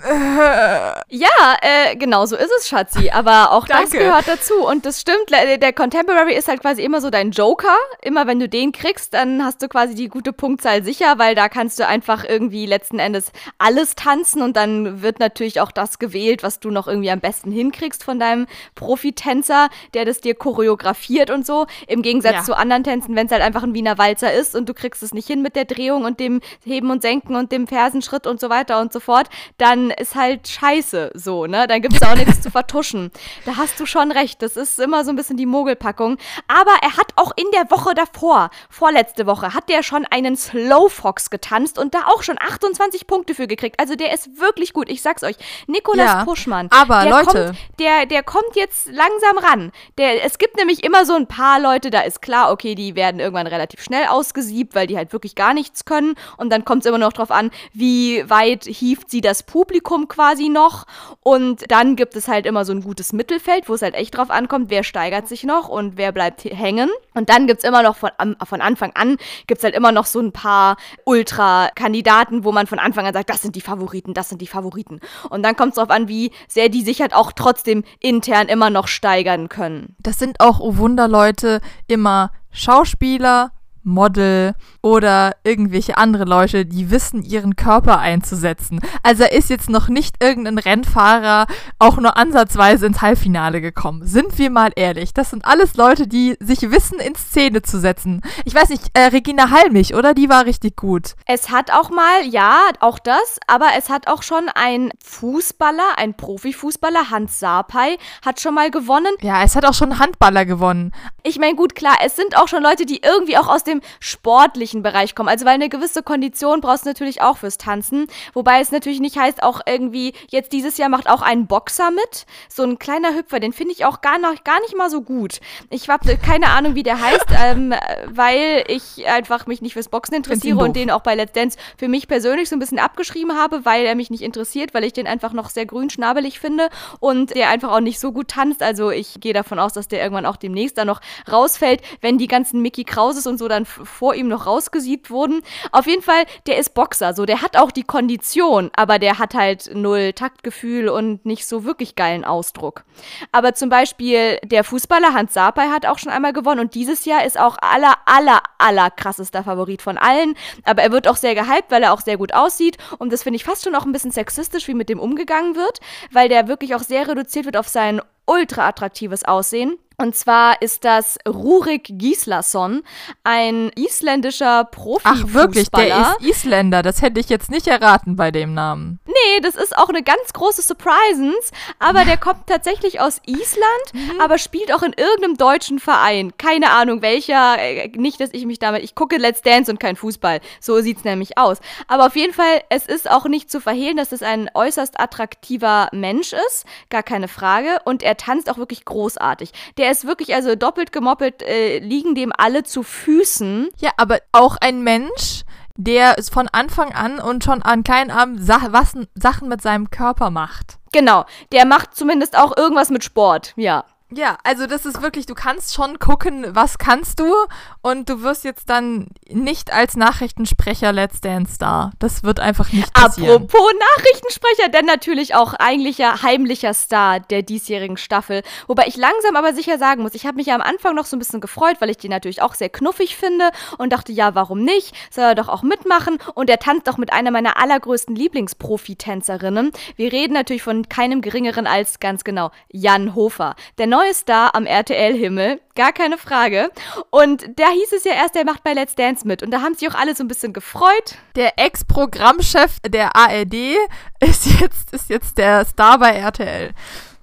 Ja, äh, genau so ist es, Schatzi. Aber auch das gehört dazu. Und das stimmt, der Contemporary ist halt quasi immer so dein Joker. Immer wenn du den kriegst, dann hast du quasi die gute Punktzahl sicher, weil da kannst du einfach irgendwie letzten Endes alles tanzen und dann wird natürlich auch das gewählt, was du noch irgendwie am besten hinkriegst von deinem Profitänzer, der das dir choreografiert und so. Im Gegensatz ja. zu anderen Tänzen, wenn es halt einfach ein Wiener Walzer ist und du kriegst es nicht hin mit der Drehung und dem Heben und Senken und dem Fersenschritt und so weiter und so fort, dann ist halt scheiße so, ne? Dann gibt es auch nichts zu vertuschen. Da hast du schon recht. Das ist immer so ein bisschen die Mogelpackung. Aber er hat auch in der Woche davor, vorletzte Woche, hat der schon einen Slow Fox getanzt und da auch schon 28 Punkte für gekriegt. Also der ist wirklich gut. Ich sag's euch. Nikolas ja, Puschmann. Aber der Leute. Kommt, der, der kommt jetzt langsam ran. Der, es gibt nämlich immer so ein paar Leute, da ist klar, okay, die werden irgendwann relativ schnell ausgesiebt, weil die halt wirklich gar nichts können. Und dann kommt es immer noch drauf an, wie weit hieft sie das Publikum Publikum quasi noch. Und dann gibt es halt immer so ein gutes Mittelfeld, wo es halt echt drauf ankommt, wer steigert sich noch und wer bleibt hängen. Und dann gibt es immer noch von, von Anfang an, gibt es halt immer noch so ein paar Ultra-Kandidaten, wo man von Anfang an sagt, das sind die Favoriten, das sind die Favoriten. Und dann kommt es darauf an, wie sehr die sich halt auch trotzdem intern immer noch steigern können. Das sind auch, oh Wunderleute, immer Schauspieler, Model oder irgendwelche andere Leute, die wissen, ihren Körper einzusetzen. Also er ist jetzt noch nicht irgendein Rennfahrer auch nur ansatzweise ins Halbfinale gekommen. Sind wir mal ehrlich, das sind alles Leute, die sich wissen, in Szene zu setzen. Ich weiß nicht, äh, Regina Halmich, oder? Die war richtig gut. Es hat auch mal, ja, auch das, aber es hat auch schon ein Fußballer, ein Profifußballer, Hans Sapai, hat schon mal gewonnen. Ja, es hat auch schon Handballer gewonnen. Ich meine, gut, klar, es sind auch schon Leute, die irgendwie auch aus dem dem sportlichen Bereich kommen. Also weil eine gewisse Kondition brauchst du natürlich auch fürs Tanzen. Wobei es natürlich nicht heißt, auch irgendwie, jetzt dieses Jahr macht auch ein Boxer mit. So ein kleiner Hüpfer, den finde ich auch gar, noch, gar nicht mal so gut. Ich habe keine Ahnung, wie der heißt, ähm, weil ich einfach mich nicht fürs Boxen interessiere und den auch bei Let's Dance für mich persönlich so ein bisschen abgeschrieben habe, weil er mich nicht interessiert, weil ich den einfach noch sehr grün schnabelig finde und der einfach auch nicht so gut tanzt. Also ich gehe davon aus, dass der irgendwann auch demnächst dann noch rausfällt, wenn die ganzen Mickey Krauses und so dann dann vor ihm noch rausgesiebt wurden. Auf jeden Fall, der ist Boxer, so, der hat auch die Kondition, aber der hat halt null Taktgefühl und nicht so wirklich geilen Ausdruck. Aber zum Beispiel der Fußballer Hans Sapai hat auch schon einmal gewonnen und dieses Jahr ist auch aller, aller, aller krassester Favorit von allen. Aber er wird auch sehr gehypt, weil er auch sehr gut aussieht und das finde ich fast schon auch ein bisschen sexistisch, wie mit dem umgegangen wird, weil der wirklich auch sehr reduziert wird auf sein ultra attraktives Aussehen. Und zwar ist das Rurik Gislason, ein isländischer Profifußballer. Ach wirklich, der ist Isländer. Das hätte ich jetzt nicht erraten bei dem Namen. Nee, das ist auch eine ganz große Surprisens. Aber der kommt tatsächlich aus Island, mhm. aber spielt auch in irgendeinem deutschen Verein. Keine Ahnung welcher. Äh, nicht, dass ich mich damit. Ich gucke Let's Dance und kein Fußball. So sieht's nämlich aus. Aber auf jeden Fall, es ist auch nicht zu verhehlen, dass es ein äußerst attraktiver Mensch ist. Gar keine Frage. Und er tanzt auch wirklich großartig. Der ist wirklich, also doppelt gemoppelt, äh, liegen dem alle zu Füßen. Ja, aber auch ein Mensch, der es von Anfang an und schon an kleinen Abend Sa was, Sachen mit seinem Körper macht. Genau, der macht zumindest auch irgendwas mit Sport, ja. Ja, also das ist wirklich, du kannst schon gucken, was kannst du und du wirst jetzt dann nicht als Nachrichtensprecher Let's Dance Star. Das wird einfach nicht passieren. Apropos Nachrichtensprecher, denn natürlich auch eigentlicher heimlicher Star der diesjährigen Staffel. Wobei ich langsam aber sicher sagen muss, ich habe mich ja am Anfang noch so ein bisschen gefreut, weil ich den natürlich auch sehr knuffig finde und dachte, ja, warum nicht? Soll er doch auch mitmachen und er tanzt auch mit einer meiner allergrößten Lieblingsprofi-Tänzerinnen. Wir reden natürlich von keinem geringeren als ganz genau Jan Hofer. Der neue Star am RTL-Himmel, gar keine Frage. Und da hieß es ja erst, der macht bei Let's Dance mit. Und da haben sich auch alle so ein bisschen gefreut. Der Ex-Programmchef der ARD ist jetzt, ist jetzt der Star bei RTL.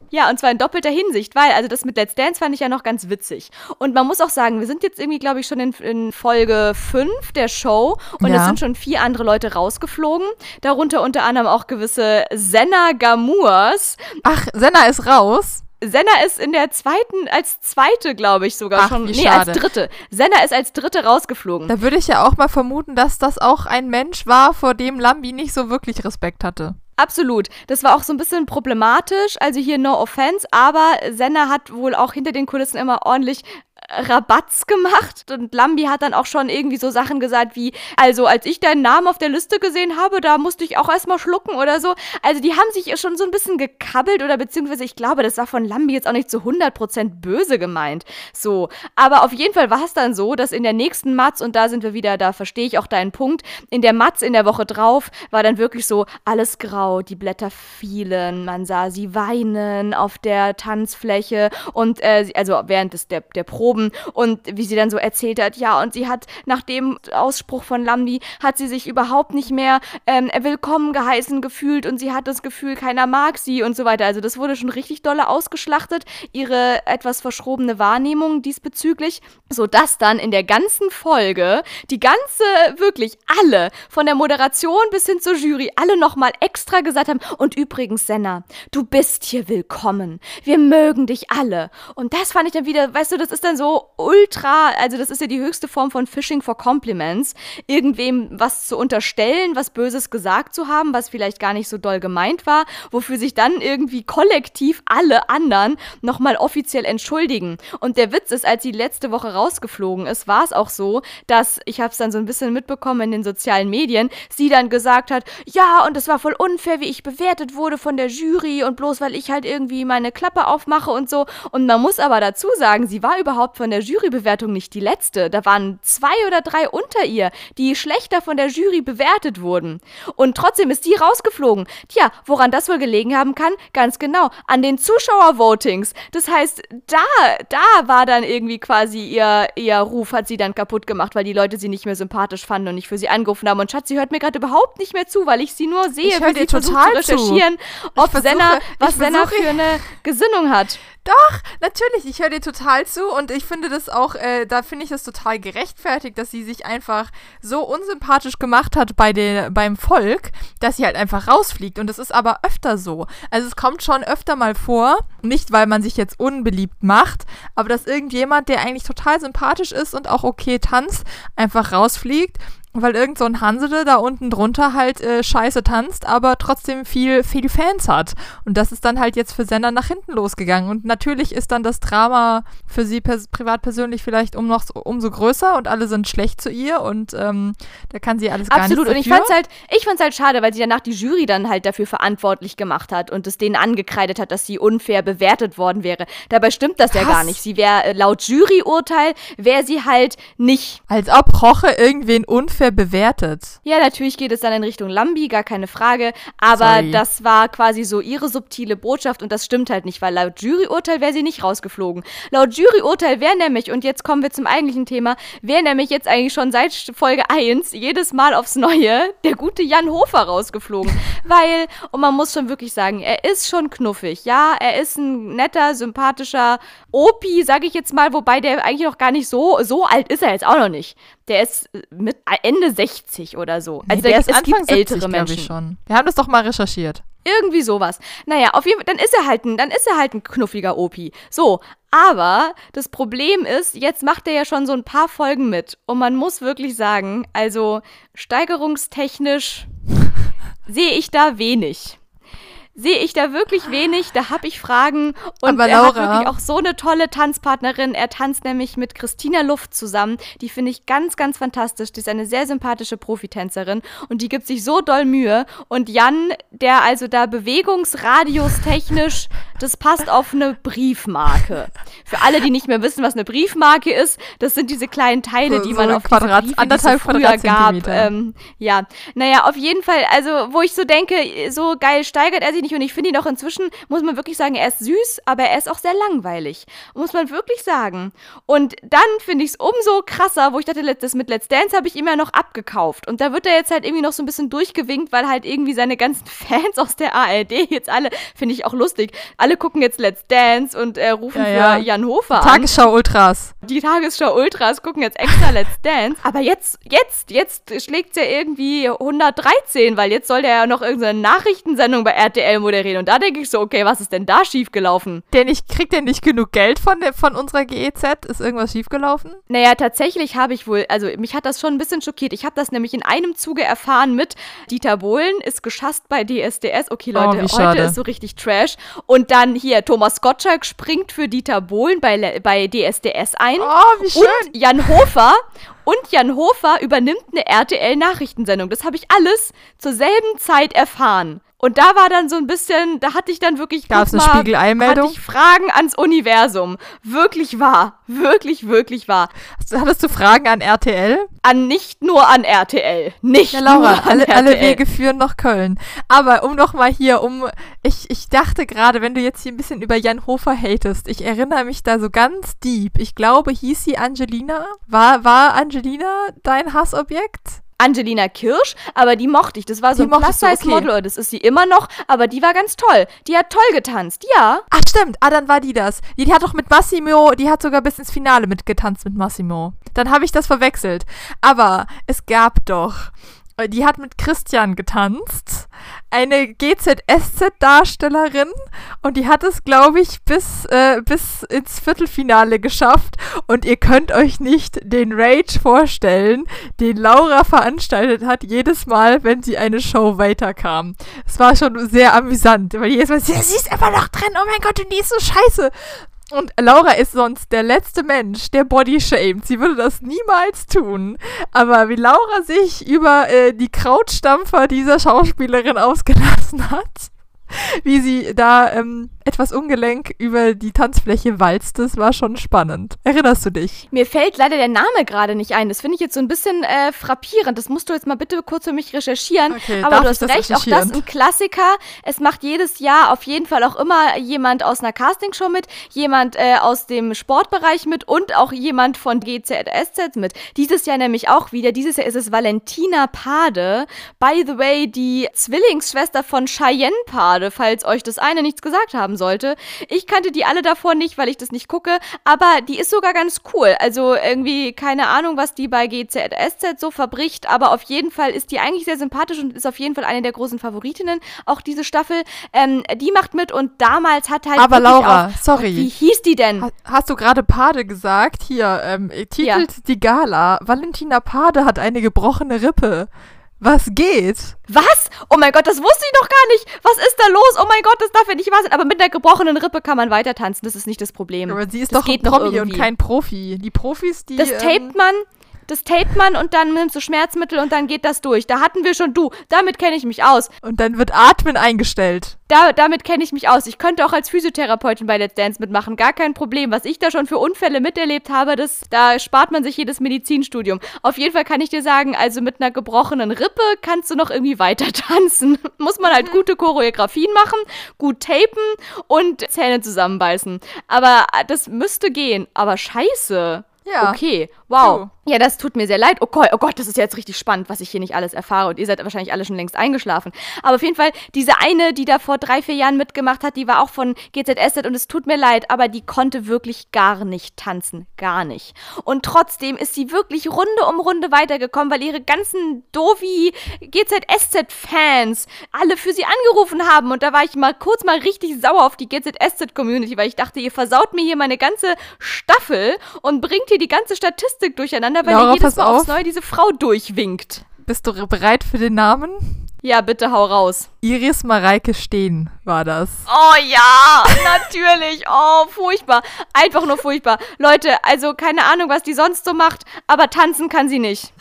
Ja, und zwar in doppelter Hinsicht, weil, also das mit Let's Dance fand ich ja noch ganz witzig. Und man muss auch sagen, wir sind jetzt irgendwie, glaube ich, schon in, in Folge 5 der Show und ja. es sind schon vier andere Leute rausgeflogen. Darunter unter anderem auch gewisse Senna Gamurs. Ach, Senna ist raus? Senna ist in der zweiten, als zweite, glaube ich, sogar Ach, schon. nee, schade. als dritte. Senna ist als dritte rausgeflogen. Da würde ich ja auch mal vermuten, dass das auch ein Mensch war, vor dem Lambi nicht so wirklich Respekt hatte. Absolut. Das war auch so ein bisschen problematisch. Also hier no offense, aber Senna hat wohl auch hinter den Kulissen immer ordentlich Rabatz gemacht und Lambi hat dann auch schon irgendwie so Sachen gesagt wie, also als ich deinen Namen auf der Liste gesehen habe, da musste ich auch erstmal schlucken oder so. Also die haben sich schon so ein bisschen gekabbelt oder beziehungsweise ich glaube, das war von Lambi jetzt auch nicht zu 100% böse gemeint. So, aber auf jeden Fall war es dann so, dass in der nächsten Matz, und da sind wir wieder, da verstehe ich auch deinen Punkt, in der Matz in der Woche drauf war dann wirklich so alles grau, die Blätter fielen, man sah sie weinen auf der Tanzfläche und äh, also während des, der, der Probe oben und wie sie dann so erzählt hat, ja, und sie hat nach dem Ausspruch von Lambi, hat sie sich überhaupt nicht mehr ähm, willkommen geheißen gefühlt und sie hat das Gefühl, keiner mag sie und so weiter. Also das wurde schon richtig dolle ausgeschlachtet, ihre etwas verschrobene Wahrnehmung diesbezüglich, sodass dann in der ganzen Folge die ganze, wirklich alle, von der Moderation bis hin zur Jury, alle nochmal extra gesagt haben, und übrigens, Senna, du bist hier willkommen. Wir mögen dich alle. Und das fand ich dann wieder, weißt du, das ist dann so, ultra, also das ist ja die höchste Form von Fishing for Compliments, irgendwem was zu unterstellen, was Böses gesagt zu haben, was vielleicht gar nicht so doll gemeint war, wofür sich dann irgendwie kollektiv alle anderen nochmal offiziell entschuldigen. Und der Witz ist, als sie letzte Woche rausgeflogen ist, war es auch so, dass, ich habe es dann so ein bisschen mitbekommen in den sozialen Medien, sie dann gesagt hat, ja, und es war voll unfair, wie ich bewertet wurde von der Jury und bloß weil ich halt irgendwie meine Klappe aufmache und so. Und man muss aber dazu sagen, sie war überhaupt von der Jurybewertung nicht die letzte. Da waren zwei oder drei unter ihr, die schlechter von der Jury bewertet wurden. Und trotzdem ist die rausgeflogen. Tja, woran das wohl gelegen haben kann? Ganz genau, an den Zuschauervotings. Das heißt, da, da war dann irgendwie quasi ihr, ihr Ruf, hat sie dann kaputt gemacht, weil die Leute sie nicht mehr sympathisch fanden und nicht für sie angerufen haben. Und Schatz, sie hört mir gerade überhaupt nicht mehr zu, weil ich sie nur sehe, Ich wie sie versucht total zu recherchieren, ob Senna, was Senna für eine Gesinnung hat. Doch, natürlich, ich höre dir total zu und ich finde das auch, äh, da finde ich das total gerechtfertigt, dass sie sich einfach so unsympathisch gemacht hat bei den, beim Volk, dass sie halt einfach rausfliegt. Und das ist aber öfter so. Also es kommt schon öfter mal vor, nicht weil man sich jetzt unbeliebt macht, aber dass irgendjemand, der eigentlich total sympathisch ist und auch okay tanzt, einfach rausfliegt weil irgend so ein Hansele da unten drunter halt äh, scheiße tanzt, aber trotzdem viel, viel Fans hat. Und das ist dann halt jetzt für Sender nach hinten losgegangen. Und natürlich ist dann das Drama für sie privat persönlich vielleicht um noch so, umso größer und alle sind schlecht zu ihr und ähm, da kann sie alles gar Absolut. Und nichts ich fand's halt, ich fand's halt schade, weil sie danach die Jury dann halt dafür verantwortlich gemacht hat und es denen angekreidet hat, dass sie unfair bewertet worden wäre. Dabei stimmt das ja Was? gar nicht. Sie wäre äh, laut Juryurteil wäre sie halt nicht. Als ob Roche irgendwen unfair bewertet. Ja, natürlich geht es dann in Richtung Lambi, gar keine Frage. Aber Sorry. das war quasi so ihre subtile Botschaft und das stimmt halt nicht, weil laut Juryurteil wäre sie nicht rausgeflogen. Laut Juryurteil wäre nämlich, und jetzt kommen wir zum eigentlichen Thema, wäre nämlich jetzt eigentlich schon seit Folge 1 jedes Mal aufs Neue der gute Jan Hofer rausgeflogen. weil, und man muss schon wirklich sagen, er ist schon knuffig. Ja, er ist ein netter, sympathischer Opi, sage ich jetzt mal, wobei der eigentlich noch gar nicht so, so alt ist er jetzt auch noch nicht. Der ist äh, mit Ende 60 oder so. Nee, Also der ist es Anfang gibt ältere 70, glaube Menschen. ich schon. Wir haben das doch mal recherchiert. Irgendwie sowas. Naja, auf jeden Fall, dann ist er halt ein, dann ist er halt ein knuffiger Opi. So, aber das Problem ist, jetzt macht er ja schon so ein paar Folgen mit. Und man muss wirklich sagen, also steigerungstechnisch sehe ich da wenig. Sehe ich da wirklich wenig, da habe ich Fragen und Aber er hat Laura- wirklich auch so eine tolle Tanzpartnerin. Er tanzt nämlich mit Christina Luft zusammen. Die finde ich ganz, ganz fantastisch. Die ist eine sehr sympathische Profitänzerin und die gibt sich so doll Mühe. Und Jan, der also da bewegungsradiustechnisch, das passt auf eine Briefmarke. Für alle, die nicht mehr wissen, was eine Briefmarke ist, das sind diese kleinen Teile, So- die so man ein auf Quadrat- diese Briefe, die es anderthalb so früher gab. Ähm, ja, naja, auf jeden Fall, also wo ich so denke, so geil steigert er sich nicht und ich finde ihn auch inzwischen, muss man wirklich sagen, er ist süß, aber er ist auch sehr langweilig. Muss man wirklich sagen. Und dann finde ich es umso krasser, wo ich dachte, das mit Let's Dance habe ich ihm ja noch abgekauft. Und da wird er jetzt halt irgendwie noch so ein bisschen durchgewinkt, weil halt irgendwie seine ganzen Fans aus der ARD jetzt alle, finde ich auch lustig, alle gucken jetzt Let's Dance und äh, rufen Ja, ja. für Jan Hofer an. Tagesschau Ultras. Die Tagesschau Ultras gucken jetzt extra Let's Dance. Aber jetzt, jetzt, jetzt schlägt's ja irgendwie 113, weil jetzt soll der ja noch irgendeine Nachrichtensendung bei RTL moderieren. Und da denke ich so, okay, was ist denn da schiefgelaufen? Der nicht, kriegt der nicht genug Geld von, der, von unserer GEZ? Ist irgendwas schiefgelaufen? Naja, tatsächlich habe ich wohl, also mich hat das schon ein bisschen schockiert. Ich habe das nämlich in einem Zuge erfahren mit Dieter Bohlen ist geschasst bei DSDS. Okay, Oh, Leute, wie heute schade. ist so richtig Trash. Und dann hier, Thomas Gottschalk springt für Dieter Bohlen bei, bei DSDS ein. Oh, wie schön. Und Jan Hofer und Jan Hofer übernimmt eine RTL-Nachrichtensendung. Das habe ich alles zur selben Zeit erfahren. Und da war dann so ein bisschen, da hatte ich dann wirklich guck eine mal, Spiegel-Eilmeldung? Hatte ich Fragen ans Universum. Wirklich wahr. Wirklich, wirklich wahr. Hast- Hattest du Fragen an RTL? An nicht nur an RTL. Nicht Ja, nur Laura, an alle, RTL. alle Wege führen nach Köln. Aber um noch mal hier, um, ich, ich dachte gerade, wenn du jetzt hier ein bisschen über Jan Hofer hatest, ich erinnere mich da so ganz deep. Ich glaube, hieß sie Angelina? War, war Angelina dein Hassobjekt? Angelina Kirsch, aber die mochte ich. Das war so Die ein Plus-Size-Model, okay. oder das ist sie immer noch, aber die war ganz toll. Die hat toll getanzt, ja. Ach stimmt, ah, dann war die das. Die, die hat doch mit Massimo, die hat sogar bis ins Finale mitgetanzt mit Massimo. Dann habe ich das verwechselt. Aber es gab doch, die hat mit Christian getanzt. eine GZSZ-Darstellerin und die hat es, glaube ich, bis, äh, bis ins Viertelfinale geschafft. Und ihr könnt euch nicht den Rage vorstellen, den Laura veranstaltet hat, jedes Mal, wenn sie eine Show weiterkam. Es war schon sehr amüsant, weil jedes Mal, sie, sie ist immer noch drin, oh mein Gott, und die ist so scheiße. Und Laura ist sonst der letzte Mensch, der Body shamed. Sie würde das niemals tun. Aber wie Laura sich über äh, die Krautstampfer dieser Schauspielerin ausgelassen hat, wie sie da ähm, etwas ungelenk über die Tanzfläche walzt, das war schon spannend. Erinnerst du dich? Mir fällt leider der Name gerade nicht ein. Das finde ich jetzt so ein bisschen äh, frappierend. Das musst du jetzt mal bitte kurz für mich recherchieren. Okay, Aber du hast recht, auch das ein Klassiker. Es macht jedes Jahr auf jeden Fall auch immer jemand aus einer Castingshow mit, jemand äh, aus dem Sportbereich mit und auch jemand von GZSZ mit. Dieses Jahr nämlich auch wieder. Dieses Jahr ist es Valentina Pade. By the way, die Zwillingsschwester von Cheyenne Pade, falls euch das eine nichts gesagt haben sollte. Ich kannte die alle davor nicht, weil ich das nicht gucke, aber die ist sogar ganz cool. Also irgendwie keine Ahnung, was die bei GZSZ so verbricht, aber auf jeden Fall ist die eigentlich sehr sympathisch und ist auf jeden Fall eine der großen Favoritinnen, auch diese Staffel. Ähm, die macht mit und damals hat halt. Aber Laura, auch, sorry. Wie hieß die denn? Ha hast du gerade Pade gesagt? Hier, ähm, titelt ja. die Gala. Valentina Pade hat eine gebrochene Rippe. Was geht? Was? Oh mein Gott, das wusste ich doch gar nicht. Was ist da los? Oh mein Gott, das darf ja nicht wahr sein. Aber mit einer gebrochenen Rippe kann man weiter tanzen. Das ist nicht das Problem. Aber sie ist das doch ein Promi und kein Profi. Die Profis, die. Das tapet ähm, man, das tapet man und dann nimmst du Schmerzmittel und dann geht das durch. Da hatten wir schon du. Damit kenne ich mich aus. Und dann wird Atmen eingestellt. Da, damit kenne ich mich aus. Ich könnte auch als Physiotherapeutin bei Let's Dance mitmachen. Gar kein Problem. Was ich da schon für Unfälle miterlebt habe, das, da spart man sich jedes Medizinstudium. Auf jeden Fall kann ich dir sagen, also mit einer gebrochenen Rippe kannst du noch irgendwie weiter tanzen. Muss man halt mhm. gute Choreografien machen, gut tapen und Zähne zusammenbeißen. Aber das müsste gehen. Aber scheiße. Ja. Okay, wow. Du. Ja, das tut mir sehr leid. Oh Gott, oh Gott, das ist jetzt richtig spannend, was ich hier nicht alles erfahre. Und ihr seid wahrscheinlich alle schon längst eingeschlafen. Aber auf jeden Fall, diese eine, die da vor drei, vier Jahren mitgemacht hat, die war auch von GZSZ und es tut mir leid, aber die konnte wirklich gar nicht tanzen. Gar nicht. Und trotzdem ist sie wirklich Runde um Runde weitergekommen, weil ihre ganzen Dovi GZSZ-Fans alle für sie angerufen haben. Und da war ich mal kurz mal richtig sauer auf die GZSZ-Community, weil ich dachte, ihr versaut mir hier meine ganze Staffel und bringt hier die ganze Statistik durcheinander weil Laura, er jedes Mal aufs Neue diese Frau durchwinkt. Bist du bereit für den Namen? Ja, bitte hau raus. Iris Mareike Steen war das. Oh ja, natürlich. Oh, furchtbar. Einfach nur furchtbar. Leute, also keine Ahnung, was die sonst so macht, aber tanzen kann sie nicht.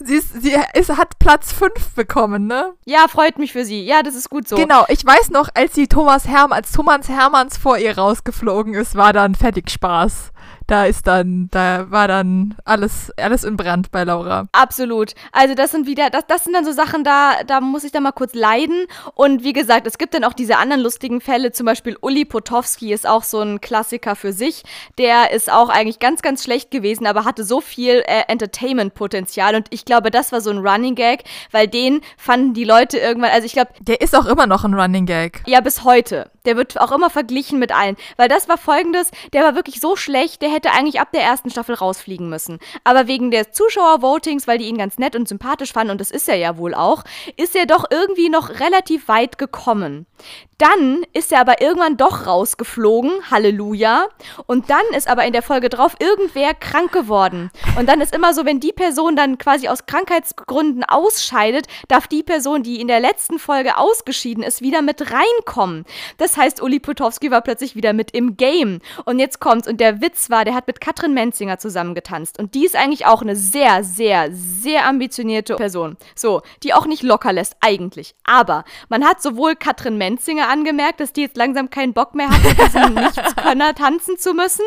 Sie, ist, sie ist, hat Platz 5 bekommen, ne? Ja, freut mich für sie. Ja, das ist gut so. Genau, ich weiß noch, als sie Thomas Herm, als Thomas Hermanns vor ihr rausgeflogen ist, war dann fertig Spaß da ist dann, da war dann alles, alles in Brand bei Laura. Absolut. Also das sind wieder, das, das sind dann so Sachen, da, da muss ich dann mal kurz leiden. Und wie gesagt, es gibt dann auch diese anderen lustigen Fälle, zum Beispiel Uli Potowski ist auch so ein Klassiker für sich. Der ist auch eigentlich ganz, ganz schlecht gewesen, aber hatte so viel äh, Entertainment-Potenzial. Und ich glaube, das war so ein Running Gag, weil den fanden die Leute irgendwann, also ich glaube. Der ist auch immer noch ein Running Gag. Ja, bis heute. Der wird auch immer verglichen mit allen. Weil das war folgendes, der war wirklich so schlecht, der hätte eigentlich ab der ersten Staffel rausfliegen müssen. Aber wegen der Zuschauervotings, weil die ihn ganz nett und sympathisch fanden, und das ist er ja wohl auch, ist er doch irgendwie noch relativ weit gekommen. Dann ist er aber irgendwann doch rausgeflogen, Halleluja. Und dann ist aber in der Folge drauf irgendwer krank geworden. Und dann ist immer so, wenn die Person dann quasi aus Krankheitsgründen ausscheidet, darf die Person, die in der letzten Folge ausgeschieden ist, wieder mit reinkommen. Das heißt, Uli Putowski war plötzlich wieder mit im Game. Und jetzt kommt's. Und der Witz war, der hat mit Katrin Menzinger zusammengetanzt. Und die ist eigentlich auch eine sehr, sehr, sehr ambitionierte Person. So, die auch nicht locker lässt, eigentlich. Aber man hat sowohl Katrin Menzinger angemerkt, dass die jetzt langsam keinen Bock mehr hat, mit diesem Nichtskönner tanzen zu müssen.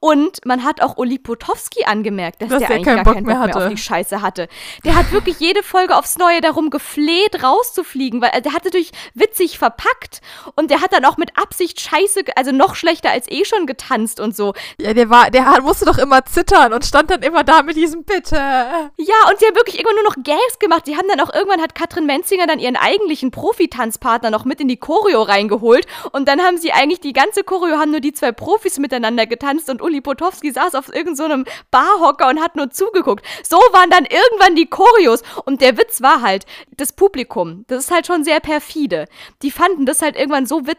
Und man hat auch Uli Potowski angemerkt, dass, dass der eigentlich gar Bock keinen Bock mehr, mehr, auf die Scheiße hatte. Der hat wirklich jede Folge aufs Neue darum gefleht, rauszufliegen, weil der hat natürlich witzig verpackt und der hat dann auch mit Absicht scheiße, also noch schlechter als eh schon getanzt und so. Ja, der war, der musste doch immer zittern und stand dann immer da mit diesem Bitte. Ja, und sie haben wirklich immer nur noch Gags gemacht. Die haben dann auch irgendwann hat Katrin Menzinger dann ihren eigentlichen Profitanzpartner noch mit in die Choreo reingeholt und dann haben sie eigentlich die ganze Choreo haben nur die zwei Profis miteinander getanzt und Uli Potowski saß auf irgendeinem so Barhocker und hat nur zugeguckt. So waren dann irgendwann die Choreos und der Witz war halt, das Publikum, das ist halt schon sehr perfide. Die fanden das halt irgendwann so witzig,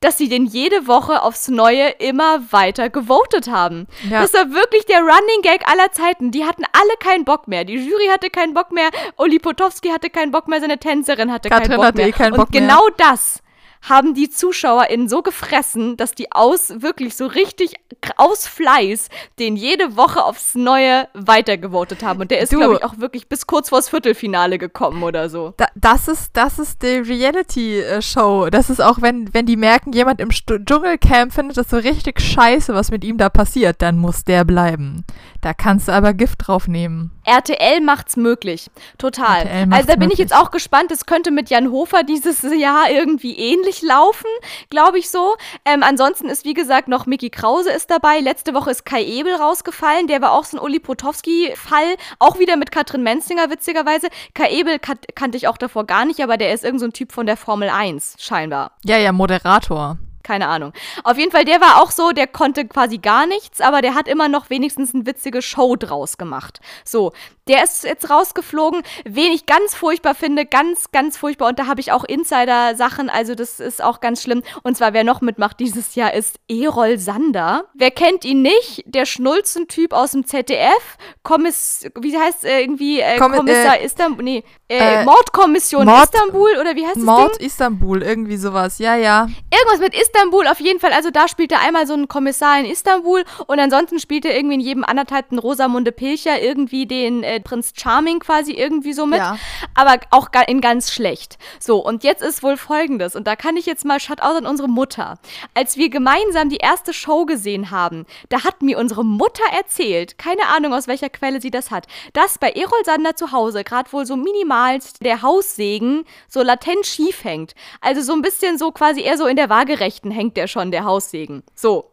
dass sie den jede Woche aufs Neue immer weiter gewotet haben. Ja. Das war wirklich der Running Gag aller Zeiten. Die hatten alle keinen Bock mehr. Die Jury hatte keinen Bock mehr, Uli Potowski hatte keinen Bock mehr, seine Tänzerin hatte Katrin keinen Bock hatte mehr. Eh keinen Bock Und genau mehr. das haben die ZuschauerInnen so gefressen, dass die aus, wirklich so richtig aus Fleiß, den jede Woche aufs Neue weitergevotet haben. Und der ist, glaube ich, auch wirklich bis kurz vors Viertelfinale gekommen oder so. Da, das ist, das ist die Reality-Show. Das ist auch, wenn, wenn die merken, jemand im Stu Dschungelcamp findet das so richtig scheiße, was mit ihm da passiert, dann muss der bleiben. Da kannst du aber Gift drauf nehmen. RTL macht's möglich. Total. Macht's also da bin möglich. ich jetzt auch gespannt. Es könnte mit Jan Hofer dieses Jahr irgendwie ähnlich laufen, glaube ich so. Ähm, ansonsten ist, wie gesagt, noch Mickey Krause ist dabei. Letzte Woche ist Kai Ebel rausgefallen. Der war auch so ein Uli Potowski-Fall. Auch wieder mit Katrin Menzinger, witzigerweise. Kai Ebel kan kannte ich auch davor gar nicht, aber der ist irgendein so Typ von der Formel 1, scheinbar. Ja, ja, Moderator keine Ahnung. Auf jeden Fall, der war auch so, der konnte quasi gar nichts, aber der hat immer noch wenigstens eine witzige Show draus gemacht. So, der ist jetzt rausgeflogen. Wen ich ganz furchtbar finde, ganz, ganz furchtbar. Und da habe ich auch Insider-Sachen, also das ist auch ganz schlimm. Und zwar, wer noch mitmacht dieses Jahr, ist Erol Sander. Wer kennt ihn nicht? Der Schnulzentyp aus dem ZDF. Kommiss, wie heißt äh, irgendwie äh, Komm, Kommissar äh, Istanbul? Nee, äh, äh, Mordkommission Mord, Istanbul oder wie heißt es? Mord Ding? Istanbul, irgendwie sowas. Ja, ja. Irgendwas mit Istanbul auf jeden Fall. Also da spielt er einmal so einen Kommissar in Istanbul und ansonsten spielt er irgendwie in jedem anderthalbten Rosamunde Pilcher irgendwie den äh, Prinz Charming quasi irgendwie so mit, ja. aber auch in ganz schlecht. So, und jetzt ist wohl folgendes, und da kann ich jetzt mal Shoutout an unsere Mutter. Als wir gemeinsam die erste Show gesehen haben, da hat mir unsere Mutter erzählt, keine Ahnung aus welcher Quelle sie das hat, dass bei Erol Sander zu Hause gerade wohl so minimalst der Haussegen so latent schief hängt. Also so ein bisschen so quasi eher so in der Waagerechten hängt der schon, der Haussegen. So.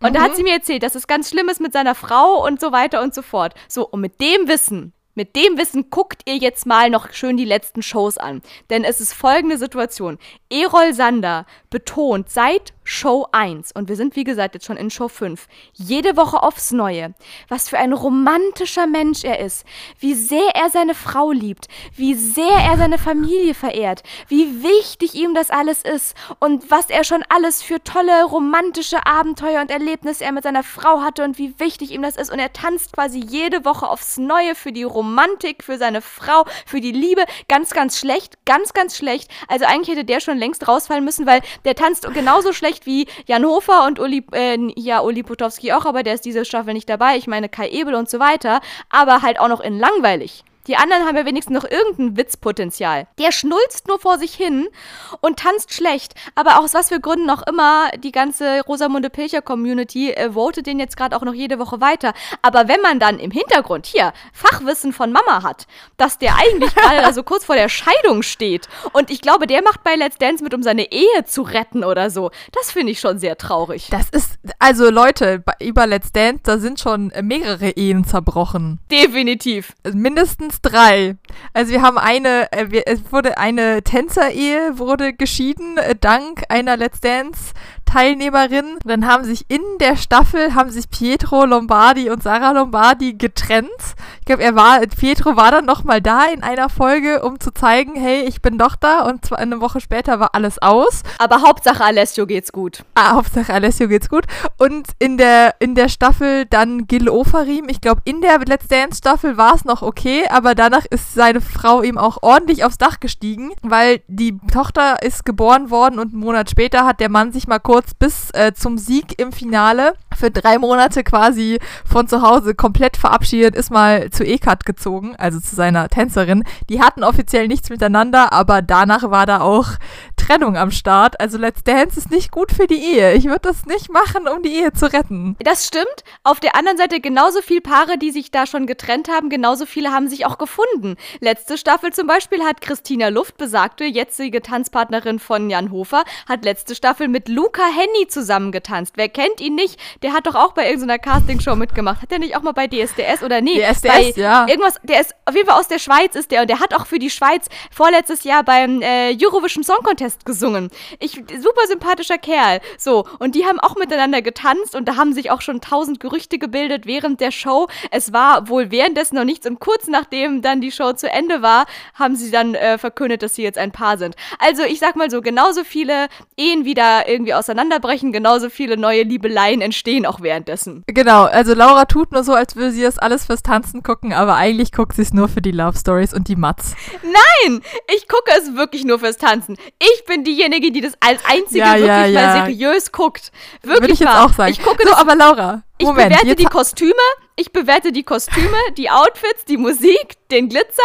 Und mhm. da hat mhm. sie mir erzählt, dass es ganz schlimm ist mit seiner Frau und so weiter und so fort. So, und mit dem Wissen mit dem Wissen guckt ihr jetzt mal noch schön die letzten Shows an. Denn es ist folgende Situation. Erol Sander betont seit Show 1 und wir sind wie gesagt jetzt schon in Show 5, jede Woche aufs Neue, was für ein romantischer Mensch er ist, wie sehr er seine Frau liebt, wie sehr er seine Familie verehrt, wie wichtig ihm das alles ist. Und was er schon alles für tolle romantische Abenteuer und Erlebnisse er mit seiner Frau hatte und wie wichtig ihm das ist. Und er tanzt quasi jede Woche aufs Neue für die Romantik, für seine Frau, für die Liebe, ganz, ganz schlecht, ganz, ganz schlecht. Also eigentlich hätte der schon längst rausfallen müssen, weil der tanzt genauso schlecht schlecht wie Jan Hofer und Uli, äh, ja, Uli Potowski auch, aber der ist diese Staffel nicht dabei. Ich meine Kai Ebel und so weiter, aber halt auch noch in langweilig. Die anderen haben ja wenigstens noch irgendein Witzpotenzial. Der schnulzt nur vor sich hin und tanzt schlecht. Aber aus was für Gründen auch immer, die ganze Rosamunde Pilcher Community äh, votet den jetzt gerade auch noch jede Woche weiter. Aber wenn man dann im Hintergrund hier Fachwissen von Mama hat, dass der eigentlich gerade da so kurz vor der Scheidung steht und ich glaube, der macht bei Let's Dance mit, um seine Ehe zu retten oder so, das finde ich schon sehr traurig. Das ist, also Leute, über Let's Dance, da sind schon mehrere Ehen zerbrochen. Definitiv. Mindestens mindestens drei. Also wir haben eine, äh, wir, es wurde eine Tänzerehe wurde geschieden, äh, dank einer Let's Dance Teilnehmerin. Dann haben sich in der Staffel, haben sich Pietro Lombardi und Sarah Lombardi getrennt. Ich glaube, er war, Pietro war dann nochmal da in einer Folge, um zu zeigen, hey, ich bin doch da. Und zwar eine Woche später war alles aus. Aber Hauptsache Alessio geht's gut. Ah, Hauptsache Alessio geht's gut. Und in der, in der Staffel dann Gil Ofarim. Ich glaube, in der Let's Dance Staffel war es noch okay, aber danach ist seine Frau ihm auch ordentlich aufs Dach gestiegen, weil die Tochter ist geboren worden und einen Monat später hat der Mann sich mal kurz kurz bis äh, zum Sieg im Finale für drei Monate quasi von zu Hause komplett verabschiedet, ist mal zu Ekat gezogen, also zu seiner Tänzerin. Die hatten offiziell nichts miteinander, aber danach war da auch Trennung am Start. Also Let's Dance ist nicht gut für die Ehe. Ich würde das nicht machen, um die Ehe zu retten. Das stimmt. Auf der anderen Seite genauso viele Paare, die sich da schon getrennt haben, genauso viele haben sich auch gefunden. Letzte Staffel zum Beispiel hat Christina Luft, besagte jetzige Tanzpartnerin von Jan Hofer, hat letzte Staffel mit Luca Henny zusammengetanzt. Wer kennt ihn nicht? Der hat doch auch bei irgendeiner Castingshow mitgemacht. Hat er nicht auch mal bei DSDS oder nee? DSDS, bei ja. Irgendwas, der ist auf jeden Fall aus der Schweiz ist der und der hat auch für die Schweiz vorletztes Jahr beim äh, Eurovision Song Contest gesungen. Ich, super sympathischer Kerl. So, und die haben auch miteinander getanzt und da haben sich auch schon tausend Gerüchte gebildet während der Show. Es war wohl währenddessen noch nichts und kurz nachdem dann die Show zu Ende war, haben sie dann äh, verkündet, dass sie jetzt ein Paar sind. Also ich sag mal so, genauso viele Ehen wieder irgendwie auseinanderbrechen, genauso viele neue Liebeleien entstehen auch währenddessen. Genau, also Laura tut nur so, als würde sie das alles fürs Tanzen gucken, aber eigentlich guckt sie es nur für die Love Stories und die Mats. Nein, ich gucke es wirklich nur fürs Tanzen. Ich bin diejenige, die das als einzige Ja, wirklich ja, ja. mal seriös guckt. Wirklich Würde ich jetzt auch sagen. Ich gucke so, das aber Laura, Ich Moment. bewerte die Kostüme, ich bewerte die Kostüme, die Outfits, die Musik, den Glitzer,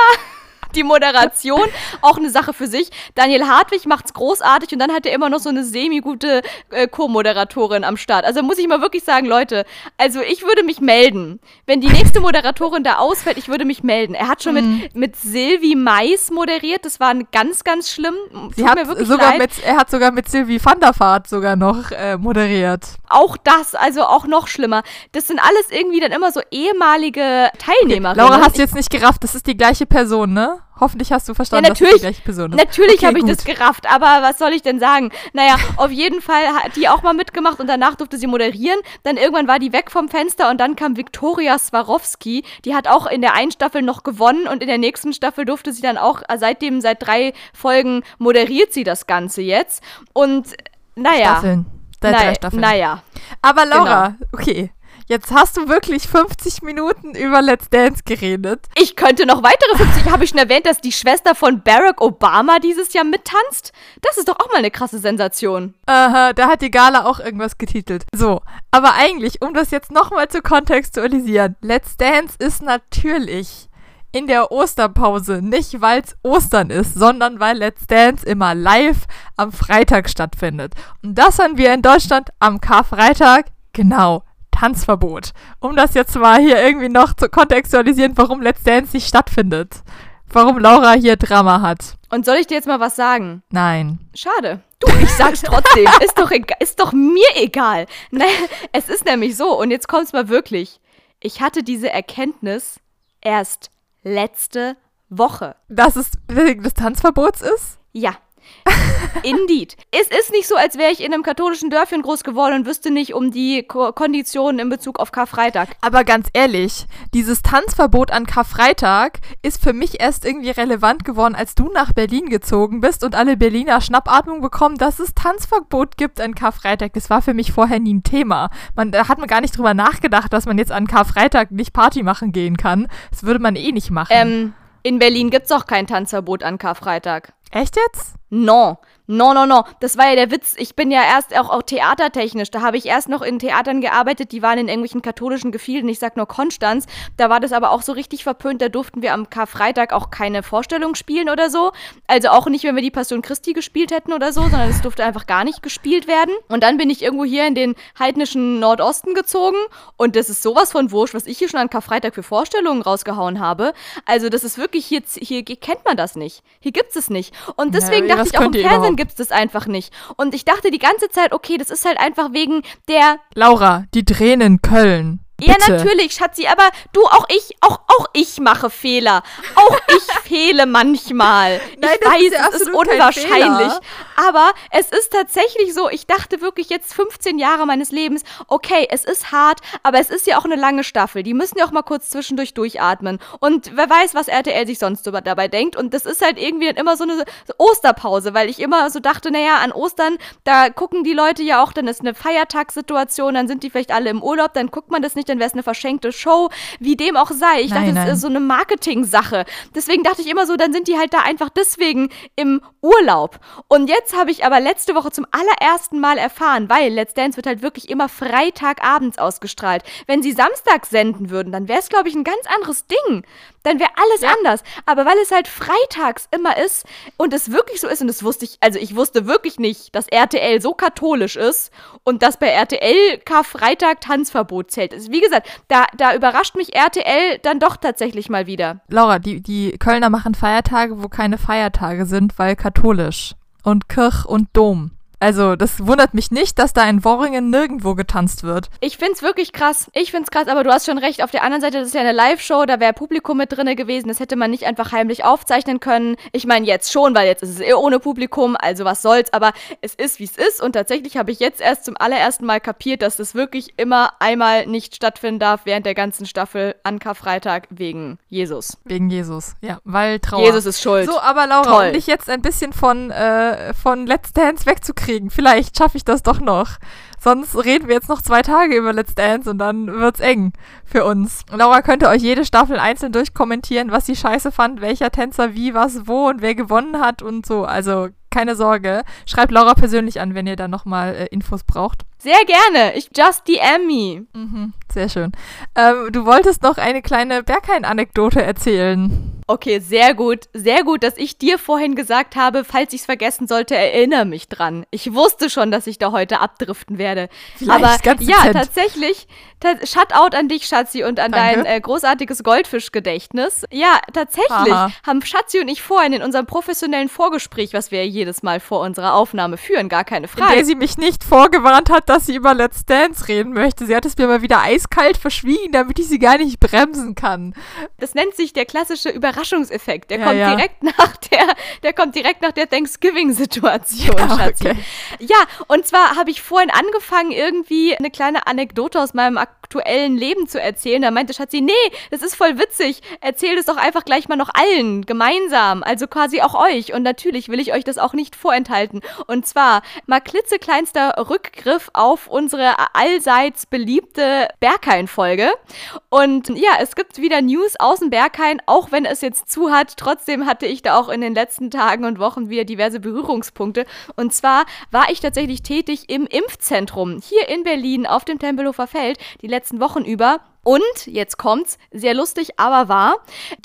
die Moderation, auch eine Sache für sich. Daniel Hartwig macht's großartig und dann hat er immer noch so eine semi-gute äh, Co-Moderatorin am Start. Also muss ich mal wirklich sagen, Leute, also ich würde mich melden. Wenn die nächste Moderatorin da ausfällt, ich würde mich melden. Er hat schon Mhm. mit, mit Silvi Mais moderiert, das war ganz, ganz schlimm. Sie Tut hat sogar leid. mit, er hat sogar mit Sylvie van der Vaart sogar noch äh, moderiert. Auch das, also auch noch schlimmer. Das sind alles irgendwie dann immer so ehemalige Teilnehmerinnen. Laura, hast du jetzt nicht gerafft, das ist die gleiche Person, ne? Hoffentlich hast du verstanden, Ja, dass es die natürlich. gleiche Person ist. Natürlich Okay, habe ich das gerafft, aber was soll ich denn sagen? Naja, auf jeden Fall hat die auch mal mitgemacht und danach durfte sie moderieren. Dann irgendwann war die weg vom Fenster und dann kam Viktoria Swarovski. Die hat auch in der einen Staffel noch gewonnen und in der nächsten Staffel durfte sie dann auch, äh, seitdem, seit drei Folgen moderiert sie das Ganze jetzt. Und naja. Staffeln. Seit drei Naja, Staffeln. naja. Aber Laura, Genau. okay. Jetzt hast du wirklich 50 Minuten über Let's Dance geredet. Ich könnte noch weitere 50. Habe ich schon erwähnt, dass die Schwester von Barack Obama dieses Jahr mittanzt? Das ist doch auch mal eine krasse Sensation. Aha, da hat die Gala auch irgendwas getitelt. So, aber eigentlich, um das jetzt nochmal zu kontextualisieren, Let's Dance ist natürlich in der Osterpause, nicht weil es Ostern ist, sondern weil Let's Dance immer live am Freitag stattfindet. Und das haben wir in Deutschland am Karfreitag, genau, Tanzverbot. Um das jetzt mal hier irgendwie noch zu kontextualisieren, warum Let's Dance nicht stattfindet. Warum Laura hier Drama hat. Und soll ich dir jetzt mal was sagen? Nein. Schade. Du, ich sag's trotzdem. ist, doch egal, ist doch mir egal. Ne, es ist nämlich so, und jetzt kommt's mal wirklich. Ich hatte diese Erkenntnis erst letzte Woche. Dass es wegen des Tanzverbots ist? Ja. Indeed. Es ist nicht so, als wäre ich in einem katholischen Dörfchen groß geworden und wüsste nicht um die Ko Konditionen in Bezug auf Karfreitag. Aber ganz ehrlich, dieses Tanzverbot an Karfreitag ist für mich erst irgendwie relevant geworden, als du nach Berlin gezogen bist und alle Berliner Schnappatmung bekommen, dass es Tanzverbot gibt an Karfreitag. Das war für mich vorher nie ein Thema. Man, da hat man gar nicht drüber nachgedacht, dass man jetzt an Karfreitag nicht Party machen gehen kann. Das würde man eh nicht machen. Ähm, in Berlin gibt's auch kein Tanzverbot an Karfreitag. Echt jetzt? No. No, no, no. Das war ja der Witz. Ich bin ja erst auch, auch theatertechnisch. Da habe ich erst noch in Theatern gearbeitet, die waren in irgendwelchen katholischen Gefilden. Ich sag nur Konstanz. Da war das aber auch so richtig verpönt. Da durften wir am Karfreitag auch keine Vorstellung spielen oder so. Also auch nicht, wenn wir die Passion Christi gespielt hätten oder so, sondern es durfte einfach gar nicht gespielt werden. Und dann bin ich irgendwo hier in den heidnischen Nordosten gezogen. Und das ist sowas von wurscht, was ich hier schon an Karfreitag für Vorstellungen rausgehauen habe. Also das ist wirklich, hier, hier kennt man das nicht. Hier gibt's es nicht. Und deswegen Ja, dachte ich auch im Fernsehen gibt es das einfach nicht. Und ich dachte die ganze Zeit, okay, das ist halt einfach wegen der. Laura, die drehen in Köln. Ja, Bitte. natürlich, Schatzi, aber du, auch ich, auch, auch ich mache Fehler. Auch ich fehle manchmal. Nein, ich weiß, ja es ist unwahrscheinlich. Aber es ist tatsächlich so, ich dachte wirklich jetzt 15 Jahre meines Lebens, okay, es ist hart, aber es ist ja auch eine lange Staffel. Die müssen ja auch mal kurz zwischendurch durchatmen. Und wer weiß, was RTL sich sonst so dabei denkt. Und das ist halt irgendwie dann immer so eine Osterpause, weil ich immer so dachte, naja, an Ostern, da gucken die Leute ja auch, dann ist eine Feiertagssituation, dann sind die vielleicht alle im Urlaub, dann guckt man das nicht, dann wäre es eine verschenkte Show, wie dem auch sei. Ich Nein, dachte, das nein. ist so eine Marketing-Sache. Deswegen dachte ich immer so, dann sind die halt da einfach deswegen im Urlaub. Und jetzt jetzt habe ich aber letzte Woche zum allerersten Mal erfahren, weil Let's Dance wird halt wirklich immer Freitagabends ausgestrahlt. Wenn sie Samstag senden würden, dann wäre es, glaube ich, ein ganz anderes Ding. Dann wäre alles ja. anders. Aber weil es halt freitags immer ist und es wirklich so ist, und das wusste ich, also ich wusste wirklich nicht, dass RTL so katholisch ist und dass bei RTL Karfreitag Tanzverbot zählt. Also wie gesagt, da, da überrascht mich RTL dann doch tatsächlich mal wieder. Laura, die, die Kölner machen Feiertage, wo keine Feiertage sind, weil katholisch. Und Kirch und Dom. Also, das wundert mich nicht, dass da in Worringen nirgendwo getanzt wird. Ich find's wirklich krass. Ich find's krass, aber du hast schon recht. Auf der anderen Seite, das ist ja eine Live-Show, da wäre Publikum mit drinne gewesen. Das hätte man nicht einfach heimlich aufzeichnen können. Ich meine, jetzt schon, weil jetzt ist es eh ohne Publikum, also was soll's. Aber es ist, wie es ist. Und tatsächlich habe ich jetzt erst zum allerersten Mal kapiert, dass das wirklich immer einmal nicht stattfinden darf während der ganzen Staffel an Karfreitag wegen Jesus. Wegen Jesus, ja, weil Trauer. Jesus ist schuld. So, aber Laura, Toll. um dich jetzt ein bisschen von, äh, von Let's Dance wegzukriegen, hinkriegen. Vielleicht schaffe ich das doch noch. Sonst reden wir jetzt noch zwei Tage über Let's Dance und dann wird's eng für uns. Laura könnte euch jede Staffel einzeln durchkommentieren, was sie scheiße fand, welcher Tänzer wie, was, wo und wer gewonnen hat und so. Also keine Sorge. Schreibt Laura persönlich an, wenn ihr da nochmal äh, Infos braucht. Sehr gerne. Ich just DM me. Mhm, sehr schön. Ähm, du wolltest noch eine kleine Berghain-Anekdote erzählen. Okay, sehr gut. Sehr gut, dass ich dir vorhin gesagt habe, falls ich es vergessen sollte, erinnere mich dran. Ich wusste schon, dass ich da heute abdriften werde. Vielleicht Aber ja, tatsächlich, Shutout an dich, Schatzi, und an Danke. dein äh, großartiges Goldfischgedächtnis. Ja, tatsächlich Aha. haben Schatzi und ich vorhin in unserem professionellen Vorgespräch, was wir jedes Mal vor unserer Aufnahme führen, gar keine Frage. In der sie mich nicht vorgewarnt hat, dass sie über Let's Dance reden möchte. Sie hat es mir mal wieder eiskalt verschwiegen, damit ich sie gar nicht bremsen kann. Das nennt sich der klassische Überraschung. Überraschungseffekt. Der ja, kommt ja. direkt nach der, der kommt direkt nach der Thanksgiving-Situation, ja, Schatzi. Okay. Ja, und zwar habe ich vorhin angefangen, irgendwie eine kleine Anekdote aus meinem up aktuellen Leben zu erzählen. Da meinte Schatzi, nee, das ist voll witzig. Erzähl das doch einfach gleich mal noch allen, gemeinsam. Also quasi auch euch. Und natürlich will ich euch das auch nicht vorenthalten. Und zwar mal klitzekleinster Rückgriff auf unsere allseits beliebte Berghain-Folge. Und ja, es gibt wieder News aus dem Berghain, auch wenn es jetzt jetzt zu hat. Trotzdem hatte ich da auch in den letzten Tagen und Wochen wieder diverse Berührungspunkte. Und zwar war ich tatsächlich tätig im Impfzentrum hier in Berlin auf dem Tempelhofer Feld die letzten Wochen über. Und jetzt kommt's, sehr lustig, aber wahr.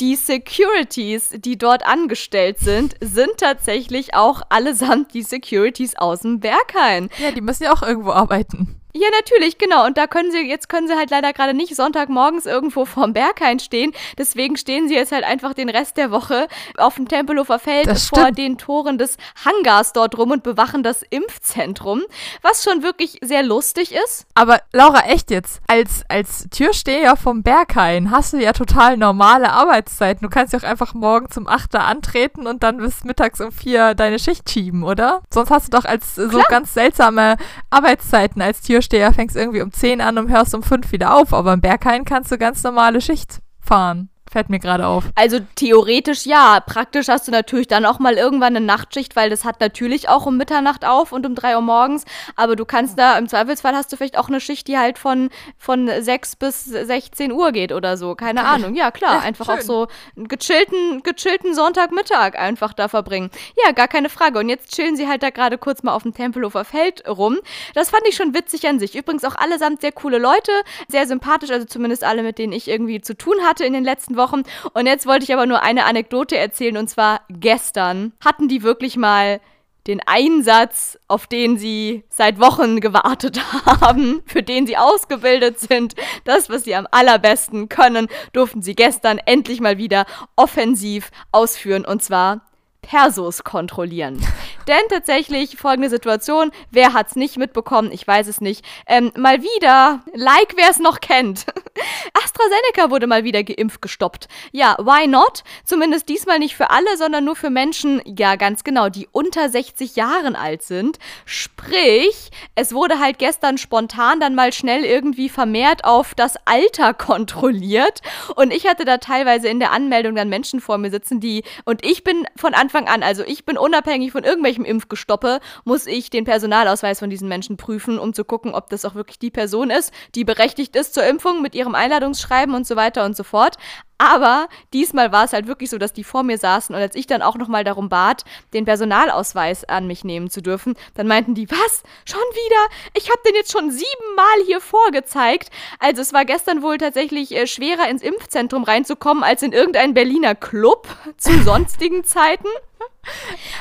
Die Securities, die dort angestellt sind, sind tatsächlich auch allesamt die Securities aus dem Berghain. Ja, die müssen ja auch irgendwo arbeiten. Ja, natürlich, genau. Und da können sie, jetzt können sie halt leider gerade nicht Sonntagmorgens irgendwo vorm Berghain stehen. Deswegen stehen sie jetzt halt einfach den Rest der Woche auf dem Tempelhofer Feld vor den Toren des Hangars dort rum und bewachen das Impfzentrum. Was schon wirklich sehr lustig ist. Aber Laura, echt jetzt, als, als Türsteher vom Berghain hast du ja total normale Arbeitszeiten. Du kannst ja auch einfach morgen zum 8. antreten und dann bis mittags um 4 deine Schicht schieben, oder? Sonst hast du doch als so Klar. ganz seltsame Arbeitszeiten als Türsteher Türsteher fängst irgendwie um 10 an und hörst um 5 wieder auf, aber im Berghain kannst du ganz normale Schicht fahren. Fällt mir gerade auf. Also theoretisch ja. Praktisch hast du natürlich dann auch mal irgendwann eine Nachtschicht, weil das hat natürlich auch um Mitternacht auf und um 3 Uhr morgens. Aber du kannst da, im Zweifelsfall hast du vielleicht auch eine Schicht, die halt von, von 6 bis 16 Uhr geht oder so. Keine Ahnung. Ja, klar. einfach schön. auch so einen gechillten, gechillten Sonntagmittag einfach da verbringen. Ja, gar keine Frage. Und jetzt chillen sie halt da gerade kurz mal auf dem Tempelhofer Feld rum. Das fand ich schon witzig an sich. Übrigens auch allesamt sehr coole Leute. Sehr sympathisch, also zumindest alle, mit denen ich irgendwie zu tun hatte in den letzten Wochen. Wochen. Und jetzt wollte ich aber nur eine Anekdote erzählen. Und zwar gestern hatten die wirklich mal den Einsatz, auf den sie seit Wochen gewartet haben, für den sie ausgebildet sind, das, was sie am allerbesten können, durften sie gestern endlich mal wieder offensiv ausführen. Und zwar Persos kontrollieren. Denn tatsächlich folgende Situation, wer hat es nicht mitbekommen, ich weiß es nicht, ähm, mal wieder, like wer es noch kennt, AstraZeneca wurde mal wieder geimpft gestoppt. Ja, why not? Zumindest diesmal nicht für alle, sondern nur für Menschen, ja ganz genau, die unter 60 Jahren alt sind. Sprich, es wurde halt gestern spontan dann mal schnell irgendwie vermehrt auf das Alter kontrolliert und ich hatte da teilweise in der Anmeldung dann Menschen vor mir sitzen, die, und ich bin von Anfang an, also ich bin unabhängig von irgendwelchem Impfgestoppe, muss ich den Personalausweis von diesen Menschen prüfen, um zu gucken, ob das auch wirklich die Person ist, die berechtigt ist zur Impfung mit ihrer ihrem Einladungsschreiben und so weiter und so fort. Aber diesmal war es halt wirklich so, dass die vor mir saßen und als ich dann auch nochmal darum bat, den Personalausweis an mich nehmen zu dürfen, dann meinten die, was? Schon wieder? Ich habe den jetzt schon siebenmal hier vorgezeigt. Also es war gestern wohl tatsächlich äh, schwerer ins Impfzentrum reinzukommen als in irgendeinen Berliner Club zu sonstigen Zeiten.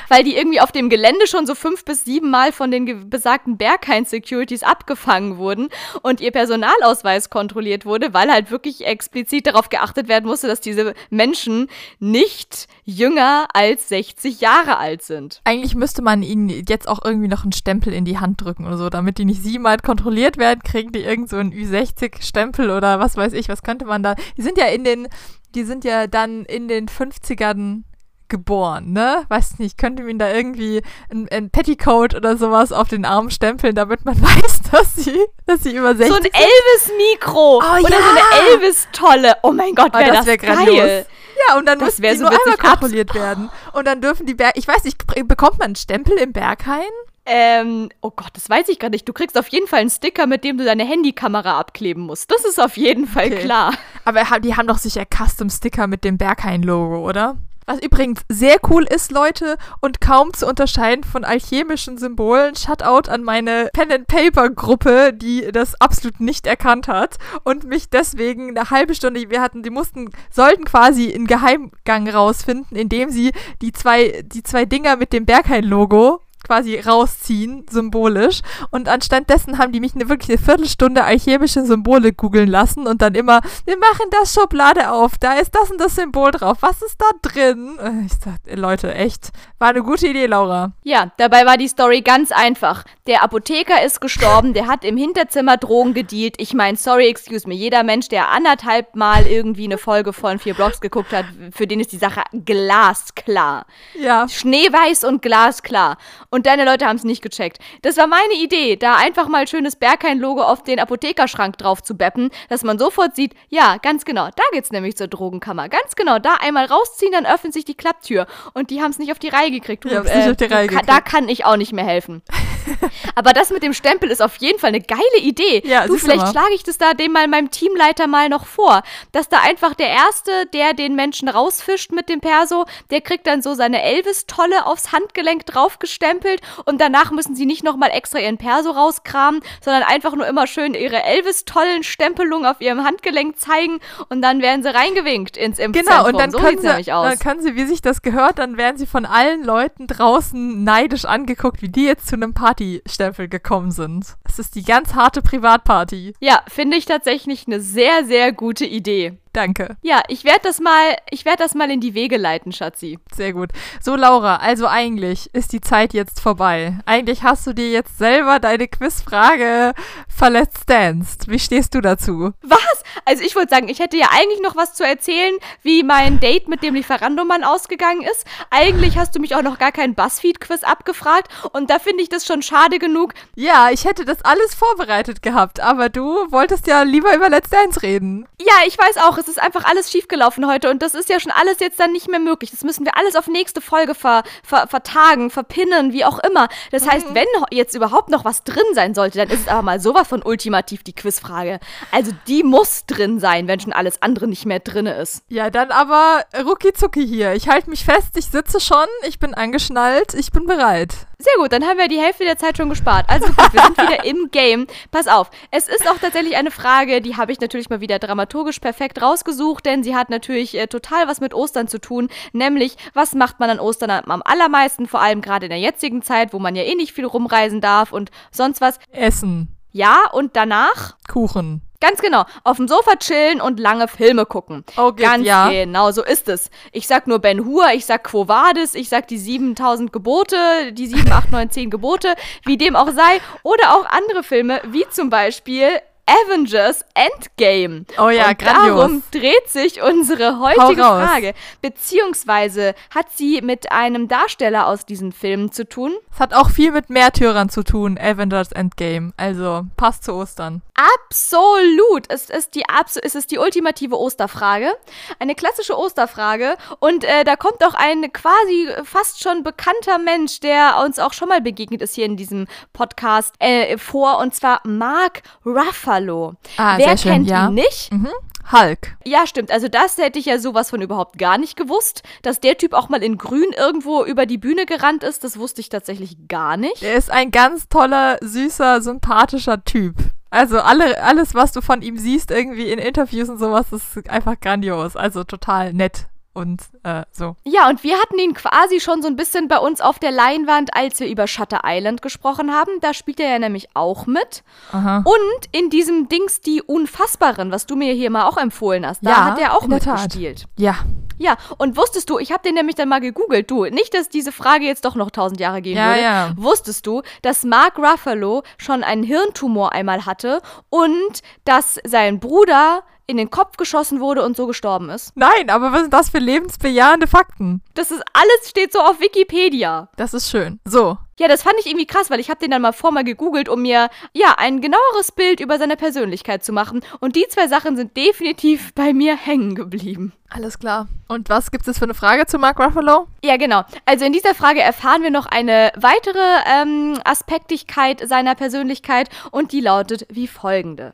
Weil die irgendwie auf dem Gelände schon so fünf bis sieben Mal von den besagten Berghain-Securities abgefangen wurden und ihr Personalausweis kontrolliert wurde, weil halt wirklich explizit darauf geachtet werden musste, dass diese Menschen nicht jünger als 60 Jahre alt sind. Eigentlich müsste man ihnen jetzt auch irgendwie noch einen Stempel in die Hand drücken oder so, damit die nicht siebenmal kontrolliert werden, kriegen die irgend so einen Ü60-Stempel oder was weiß ich, was könnte man da. Die sind ja in den, die sind ja dann in den 50ern geboren, ne? Weiß nicht, könnte mir da irgendwie ein, ein, Petticoat oder sowas auf den Arm stempeln, damit man weiß, dass sie, dass sie über 60 So ein Elvis-Mikro oh, oder ja. so eine Elvis-Tolle. Oh mein Gott, wäre oh, das, das wär geil. Grandios. Ja, und dann das müssen die so nur einmal kontrolliert werden. Und dann dürfen die Berg, ich weiß nicht, bekommt man einen Stempel im Berghain? Ähm, oh Gott, das weiß ich gar nicht. Du kriegst auf jeden Fall einen Sticker, mit dem du deine Handykamera abkleben musst. Das ist auf jeden Fall Okay. klar. Aber die haben doch sicher Custom-Sticker mit dem Berghain-Logo, oder? Was übrigens sehr cool ist, Leute, und kaum zu unterscheiden von alchemischen Symbolen. Shoutout an meine Pen-and-Paper-Gruppe, die das absolut nicht erkannt hat und mich deswegen eine halbe Stunde, wir hatten, die mussten, sollten quasi einen Geheimgang rausfinden, indem sie die zwei, die zwei Dinger mit dem Berghain-Logo quasi rausziehen, symbolisch. Und anstatt dessen haben die mich eine, wirklich eine Viertelstunde alchemische Symbole googeln lassen und dann immer, wir machen das Schublade auf, da ist das und das Symbol drauf, was ist da drin? Äh, Ich sag, ey, Leute, echt, war eine gute Idee, Laura. Ja, dabei war die Story ganz einfach. Der Apotheker ist gestorben, der hat im Hinterzimmer Drogen gedealt. Ich meine, sorry, excuse me, jeder Mensch, der anderthalb Mal irgendwie eine Folge von vier Blogs geguckt hat, für den ist die Sache glasklar. Ja. Schneeweiß und glasklar. Und deine Leute haben es nicht gecheckt. Das war meine Idee, da einfach mal schönes Berghain-Logo auf den Apothekerschrank drauf zu beppen, dass man sofort sieht, ja, ganz genau, da geht's nämlich zur Drogenkammer. Ganz genau, da einmal rausziehen, dann öffnet sich die Klapptür. Und die haben es nicht auf die Reihe gekriegt. Du, Die haben's nicht auf die Reihe gekriegt. Da kann ich auch nicht mehr helfen. Aber das mit dem Stempel ist auf jeden Fall eine geile Idee. Ja, du, vielleicht schlage ich das da dem mal meinem Teamleiter mal noch vor, dass da einfach der Erste, der den Menschen rausfischt mit dem Perso, der kriegt dann so seine Elvis-Tolle aufs Handgelenk draufgestempelt und danach müssen sie nicht nochmal extra ihren Perso rauskramen, sondern einfach nur immer schön ihre Elvis-Tollen-Stempelung auf ihrem Handgelenk zeigen und dann werden sie reingewinkt ins Impfzentrum. Genau, und dann so können, sie, dann können sie, wie sich das gehört, dann werden sie von allen Leuten draußen neidisch angeguckt, wie die jetzt zu einem Partystempel gekommen sind. Es ist die ganz harte Privatparty. ja, finde ich tatsächlich eine sehr, sehr gute Idee. Danke. Ja, ich werde das mal, ich werde das mal in die Wege leiten, Schatzi. Sehr gut. So, Laura, also eigentlich ist die Zeit jetzt vorbei. Eigentlich hast du dir jetzt selber deine Quizfrage verletzt danced. Wie stehst du dazu? Was? Also ich wollte sagen, ich hätte ja eigentlich noch was zu erzählen, wie mein Date mit dem Lieferandomann ausgegangen ist. Eigentlich hast du mich auch noch gar keinen Buzzfeed-Quiz abgefragt und da finde ich das schon schade genug. Ja, ich hätte das alles vorbereitet gehabt, aber du wolltest ja lieber über Let's Dance reden. Ja, ich weiß auch, es ist einfach alles schiefgelaufen heute und das ist ja schon alles jetzt dann nicht mehr möglich. Das müssen wir alles auf nächste Folge ver, ver, vertagen, verpinnen, wie auch immer. Das heißt, wenn jetzt überhaupt noch was drin sein sollte, dann ist es aber mal sowas von ultimativ die Quizfrage. Also die muss drin sein, wenn schon alles andere nicht mehr drin ist. Ja, dann aber rucki zucki hier. Ich halte mich fest, ich sitze schon, ich bin angeschnallt, ich bin bereit. Sehr gut, dann haben wir die Hälfte der Zeit schon gespart. Also gut, wir sind wieder im Game. Pass auf, es ist auch tatsächlich eine Frage, die habe ich natürlich mal wieder dramaturgisch perfekt rausgesucht, denn sie hat natürlich äh, total was mit Ostern zu tun. Nämlich, was macht man an Ostern am, am allermeisten, vor allem gerade in der jetzigen Zeit, wo man ja eh nicht viel rumreisen darf und sonst was. Essen, Ja, und danach? Kuchen. Ganz genau, auf dem Sofa chillen und lange Filme gucken. Oh, geht, Ganz ja. genau, so ist es. Ich sag nur Ben Hur, ich sag Quo Vadis, ich sag die 7000 Gebote, die 7, 8, 9, 10 Gebote, wie dem auch sei. Oder auch andere Filme, wie zum Beispiel Avengers Endgame. Oh ja, und grandios. darum dreht sich unsere heutige. Frage. Beziehungsweise hat sie mit einem Darsteller aus diesen Filmen zu tun. Es hat auch viel mit Märtyrern zu tun, Avengers Endgame. Also, passt zu Ostern. Absolut. Es ist die, abso es ist die ultimative Osterfrage. Eine klassische Osterfrage. Und äh, da kommt auch ein quasi fast schon bekannter Mensch, der uns auch schon mal begegnet ist hier in diesem Podcast, äh, vor. Und zwar Mark Ruffalo. Ruffalo. Ah, Wer sehr schön, kennt ja. ihn nicht? Mhm. Hulk. Ja, stimmt. Also das hätte ich ja sowas von überhaupt gar nicht gewusst. Dass der Typ auch mal in grün irgendwo über die Bühne gerannt ist, das wusste ich tatsächlich gar nicht. Er ist ein ganz toller, süßer, sympathischer Typ. Also alle, alles, was du von ihm siehst, irgendwie in Interviews und sowas, ist einfach grandios. Also total nett und äh, so. Ja, und wir hatten ihn quasi schon so ein bisschen bei uns auf der Leinwand, als wir über Shutter Island gesprochen haben. Da spielt er ja nämlich auch mit. Aha. Und in diesem Dings Die Unfassbaren, was du mir hier mal auch empfohlen hast, da Ja, hat er auch mitgespielt. Ja. Ja, und wusstest du, ich habe den nämlich dann mal gegoogelt, du, nicht, dass diese Frage jetzt doch noch tausend Jahre gehen Ja, würde. ja. Wusstest du, dass Mark Ruffalo schon einen Hirntumor einmal hatte und dass sein Bruder in den Kopf geschossen wurde und so gestorben ist? Nein, aber was sind das für lebensbejahende Fakten? Das ist alles steht so auf Wikipedia. Das ist schön. So. Ja, das fand ich irgendwie krass, weil ich habe den dann mal vorher gegoogelt, um mir ja ein genaueres Bild über seine Persönlichkeit zu machen. Und die zwei Sachen sind definitiv bei mir hängen geblieben. Alles klar. Und was gibt es für eine Frage zu Mark Ruffalo? Ja, genau. Also in dieser Frage erfahren wir noch eine weitere ähm, Aspektigkeit seiner Persönlichkeit und die lautet wie folgende.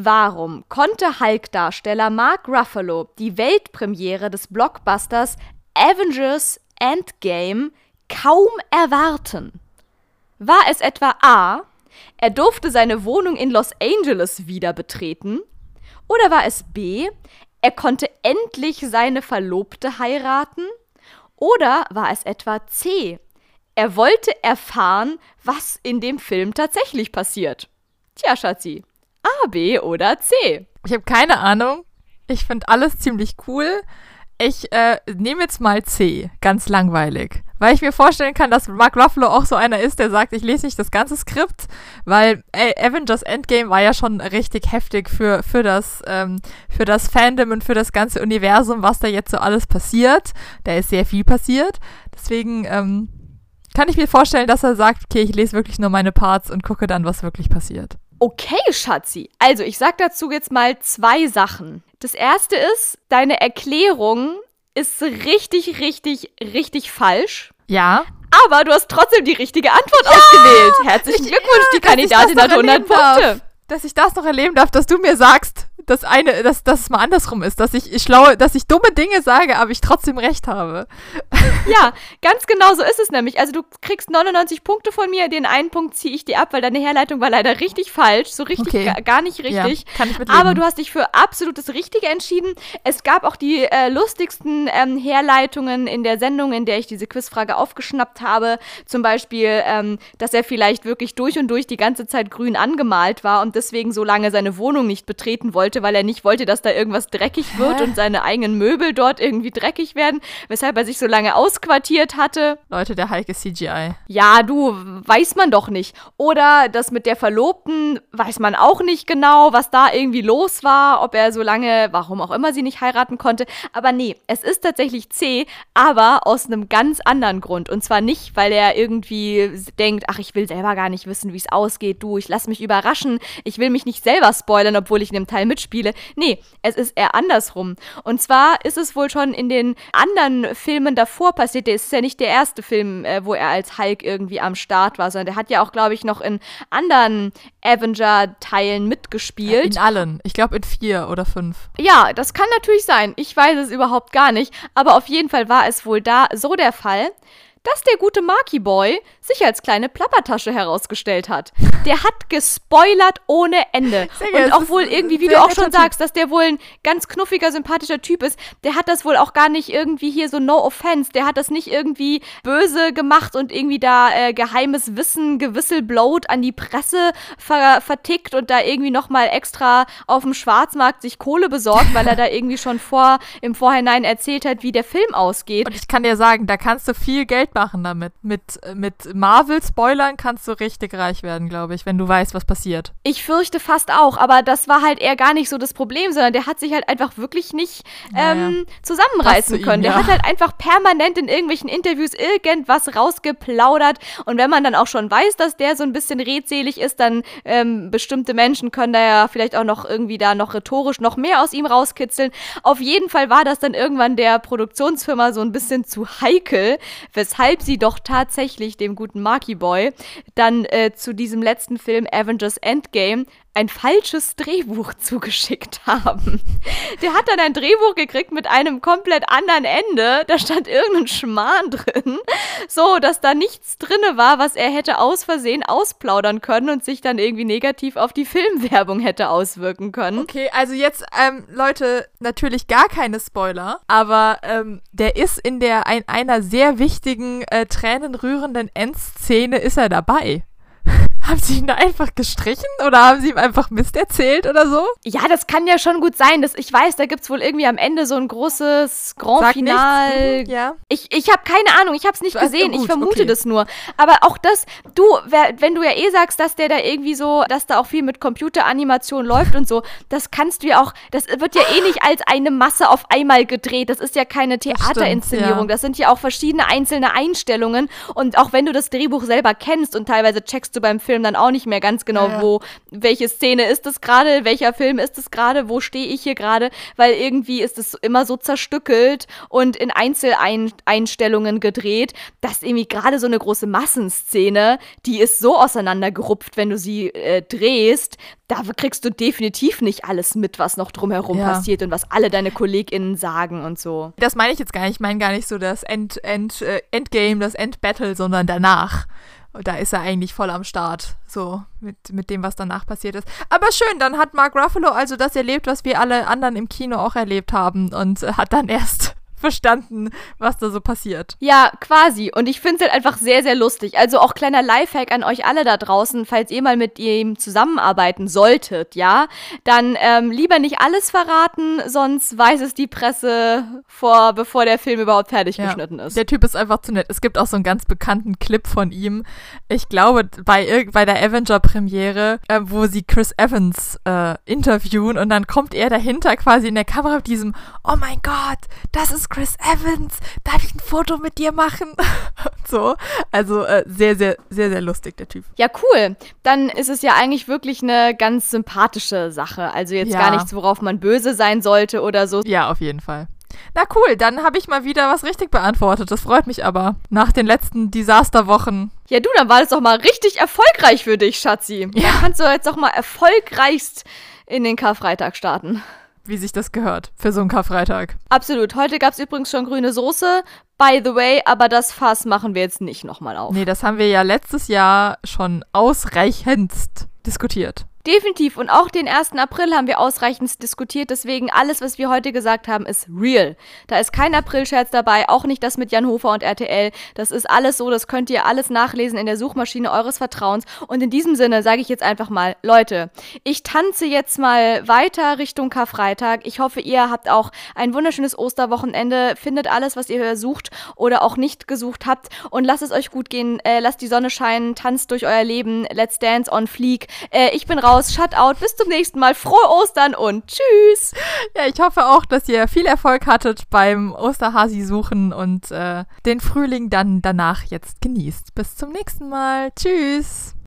Warum konnte Hulk-Darsteller Mark Ruffalo die Weltpremiere des Blockbusters Avengers Endgame kaum erwarten? War es etwa A, er durfte seine Wohnung in Los Angeles wieder betreten? Oder war es B, er konnte endlich seine Verlobte heiraten? Oder war es etwa C, er wollte erfahren, was in dem Film tatsächlich passiert? Tja, Schatzi, A, B oder C? Ich habe keine Ahnung. Ich finde alles ziemlich cool. Ich äh, nehme jetzt mal C, ganz langweilig. Weil ich mir vorstellen kann, dass Mark Ruffalo auch so einer ist, der sagt, ich lese nicht das ganze Skript, weil äh, Avengers Endgame war ja schon richtig heftig für, für, das, ähm, für das Fandom und für das ganze Universum, was da jetzt so alles passiert. Da ist sehr viel passiert. Deswegen ähm, kann ich mir vorstellen, dass er sagt, okay, ich lese wirklich nur meine Parts und gucke dann, was wirklich passiert. Okay, Schatzi. Also, ich sag dazu jetzt mal zwei Sachen. Das erste ist, deine Erklärung ist richtig, richtig, richtig falsch. Ja. Aber du hast trotzdem die richtige Antwort ausgewählt. Herzlichen Glückwunsch, die Kandidatin hat noch 100 erleben darf. Punkte. Dass ich das noch erleben darf, dass du mir sagst, dass eine, dass, dass es mal andersrum ist, dass ich schlaue, dass ich dumme Dinge sage, aber ich trotzdem recht habe. Ja, ganz genau so ist es nämlich. Also du kriegst 99 Punkte von mir, den einen Punkt ziehe ich dir ab, weil deine Herleitung war leider richtig falsch, so richtig Okay. ga, gar nicht richtig. Ja, kann ich mitleben. Aber du hast dich für absolut das Richtige entschieden. Es gab auch die äh, lustigsten ähm, Herleitungen in der Sendung, in der ich diese Quizfrage aufgeschnappt habe. Zum Beispiel, ähm, dass er vielleicht wirklich durch und durch die ganze Zeit grün angemalt war und deswegen so lange seine Wohnung nicht betreten wollte, weil er nicht wollte, dass da irgendwas dreckig wird Hä? und seine eigenen Möbel dort irgendwie dreckig werden, weshalb er sich so lange ausquartiert hatte. Leute, der Hulk ist CGI. Ja, du, weiß man doch nicht. Oder das mit der Verlobten, weiß man auch nicht genau, was da irgendwie los war, ob er so lange, warum auch immer sie nicht heiraten konnte. Aber nee, es ist tatsächlich C, aber aus einem ganz anderen Grund. Und zwar nicht, weil er irgendwie denkt, ach, ich will selber gar nicht wissen, wie es ausgeht, du, ich lass mich überraschen, ich will mich nicht selber spoilern, obwohl ich in dem Teil mitspiele. Nee, es ist eher andersrum. Und zwar ist es wohl schon in den anderen Filmen davor passiert. Es ist ja nicht der erste Film, äh, wo er als Hulk irgendwie am Start war, sondern der hat ja auch, glaube ich, noch in anderen Avenger-Teilen mitgespielt. In allen. Ich glaube in vier oder fünf. Ja, das kann natürlich sein. Ich weiß es überhaupt gar nicht. Aber auf jeden Fall war es wohl da so der Fall, dass der gute Marky Boy sich als kleine Plappertasche herausgestellt hat. Der hat gespoilert ohne Ende. Sehr Und auch wohl irgendwie, wie du auch schon sagst, dass der wohl ein ganz knuffiger, sympathischer Typ ist. Der hat das wohl auch gar nicht irgendwie hier so no offense. Der hat das nicht irgendwie böse gemacht und irgendwie da äh, geheimes Wissen gewisselblowt an die Presse ver vertickt und da irgendwie nochmal extra auf dem Schwarzmarkt sich Kohle besorgt, weil er da irgendwie schon vor im Vorhinein erzählt hat, wie der Film ausgeht. Und ich kann dir sagen, da kannst du viel Geld machen damit. Mit, mit Marvel-Spoilern kannst du richtig reich werden, glaube ich, wenn du weißt, was passiert. Ich fürchte fast auch, aber das war halt eher gar nicht so das Problem, sondern der hat sich halt einfach wirklich nicht Ja, ähm, Passt zusammenreißen zu ihm, können. Der ja. hat halt einfach permanent in irgendwelchen Interviews irgendwas rausgeplaudert. Und wenn man dann auch schon weiß, dass der so ein bisschen redselig ist, dann ähm, bestimmte Menschen können da ja vielleicht auch noch irgendwie da noch rhetorisch noch mehr aus ihm rauskitzeln. Auf jeden Fall war das dann irgendwann der Produktionsfirma so ein bisschen zu heikel, weshalb sie doch tatsächlich dem guten Marky Boy dann äh, zu diesem letzten Film Avengers Endgame ein falsches Drehbuch zugeschickt haben. Der hat dann ein Drehbuch gekriegt mit einem komplett anderen Ende. Da stand irgendein Schmarrn drin. So, dass da nichts drinne war, was er hätte aus Versehen ausplaudern können und sich dann irgendwie negativ auf die Filmwerbung hätte auswirken können. Okay, also jetzt, ähm, Leute, natürlich gar keine Spoiler, aber ähm, der ist in der ein, einer sehr wichtigen, äh, tränenrührenden Endszene ist er dabei. Haben sie ihn da einfach gestrichen oder haben sie ihm einfach Mist erzählt oder so? Ja, das kann ja schon gut sein. Dass ich weiß, da gibt es wohl irgendwie am Ende so ein großes Grand Sag Final. nichts. Mhm, ja. Ich, ich habe keine Ahnung, ich habe es nicht Du hast- gesehen. gut, ich vermute okay. das nur. Aber auch das, du, wenn du ja eh sagst, dass der da irgendwie so, dass da auch viel mit Computeranimation läuft und so, das kannst du ja auch, das wird ja eh nicht als eine Masse auf einmal gedreht. Das ist ja keine Theaterinszenierung. ja. Das sind ja auch verschiedene einzelne Einstellungen. Und auch wenn du das Drehbuch selber kennst und teilweise checkst du beim Film dann auch nicht mehr ganz genau, ja. wo, welche Szene ist es gerade, welcher Film ist es gerade, wo stehe ich hier gerade, weil irgendwie ist es immer so zerstückelt und in Einzeleinstellungen gedreht, dass irgendwie gerade so eine große Massenszene, die ist so auseinandergerupft, wenn du sie äh, drehst, da kriegst du definitiv nicht alles mit, was noch drumherum Ja. passiert und was alle deine KollegInnen sagen und so. Das meine ich jetzt gar nicht. Ich meine gar nicht so das End, End, äh, Endgame, das Endbattle, sondern danach. Da ist er eigentlich voll am Start, so mit, mit dem, was danach passiert ist. Aber schön, dann hat Mark Ruffalo also das erlebt, was wir alle anderen im Kino auch erlebt haben und hat dann erst verstanden, was da so passiert. Ja, quasi. Und ich finde es halt einfach sehr, sehr lustig. Also auch kleiner Lifehack an euch alle da draußen, falls ihr mal mit ihm zusammenarbeiten solltet, ja, dann ähm, lieber nicht alles verraten, sonst weiß es die Presse vor, bevor der Film überhaupt fertig Ja. geschnitten ist. Der Typ ist einfach zu nett. Es gibt auch so einen ganz bekannten Clip von ihm. Ich glaube, bei, bei der Avenger-Premiere, äh, wo sie Chris Evans äh, interviewen und dann kommt er dahinter quasi in der Kamera mit diesem Oh mein Gott, das ist Chris Evans. Darf ich ein Foto mit dir machen? So. Also äh, sehr, sehr, sehr, sehr lustig, der Typ. Ja, cool. Dann ist es ja eigentlich wirklich eine ganz sympathische Sache. Also jetzt Ja. gar nichts, worauf man böse sein sollte oder so. Ja, auf jeden Fall. Na cool, dann habe ich mal wieder was richtig beantwortet. Das freut mich aber. Nach den letzten Desasterwochen Ja, du, dann war das doch mal richtig erfolgreich für dich, Schatzi. Ja. Dann kannst du jetzt doch mal erfolgreichst in den Karfreitag starten. Wie sich das gehört für so einen Karfreitag. Absolut. Heute gab es übrigens schon grüne Soße. By the way, aber das Fass machen wir jetzt nicht nochmal auf. Nee, das haben wir ja letztes Jahr schon ausreichendst diskutiert. Definitiv. Und auch den 1. April haben wir ausreichend diskutiert. Deswegen alles, was wir heute gesagt haben, ist real. Da ist kein Aprilscherz dabei, auch nicht das mit Jan Hofer und RTL. Das ist alles so, das könnt ihr alles nachlesen in der Suchmaschine eures Vertrauens. Und in diesem Sinne sage ich jetzt einfach mal, Leute, ich tanze jetzt mal weiter Richtung Karfreitag. Ich hoffe, ihr habt auch ein wunderschönes Osterwochenende, findet alles, was ihr sucht oder auch nicht gesucht habt und lasst es euch gut gehen. Äh, lasst die Sonne scheinen, tanzt durch euer Leben. Let's dance on fleek. Äh, ich bin raus. Shut out. Bis zum nächsten Mal. Frohe Ostern und tschüss. Ja, ich hoffe auch, dass ihr viel Erfolg hattet beim Osterhasi suchen und äh, den Frühling dann danach jetzt genießt. Bis zum nächsten Mal. Tschüss.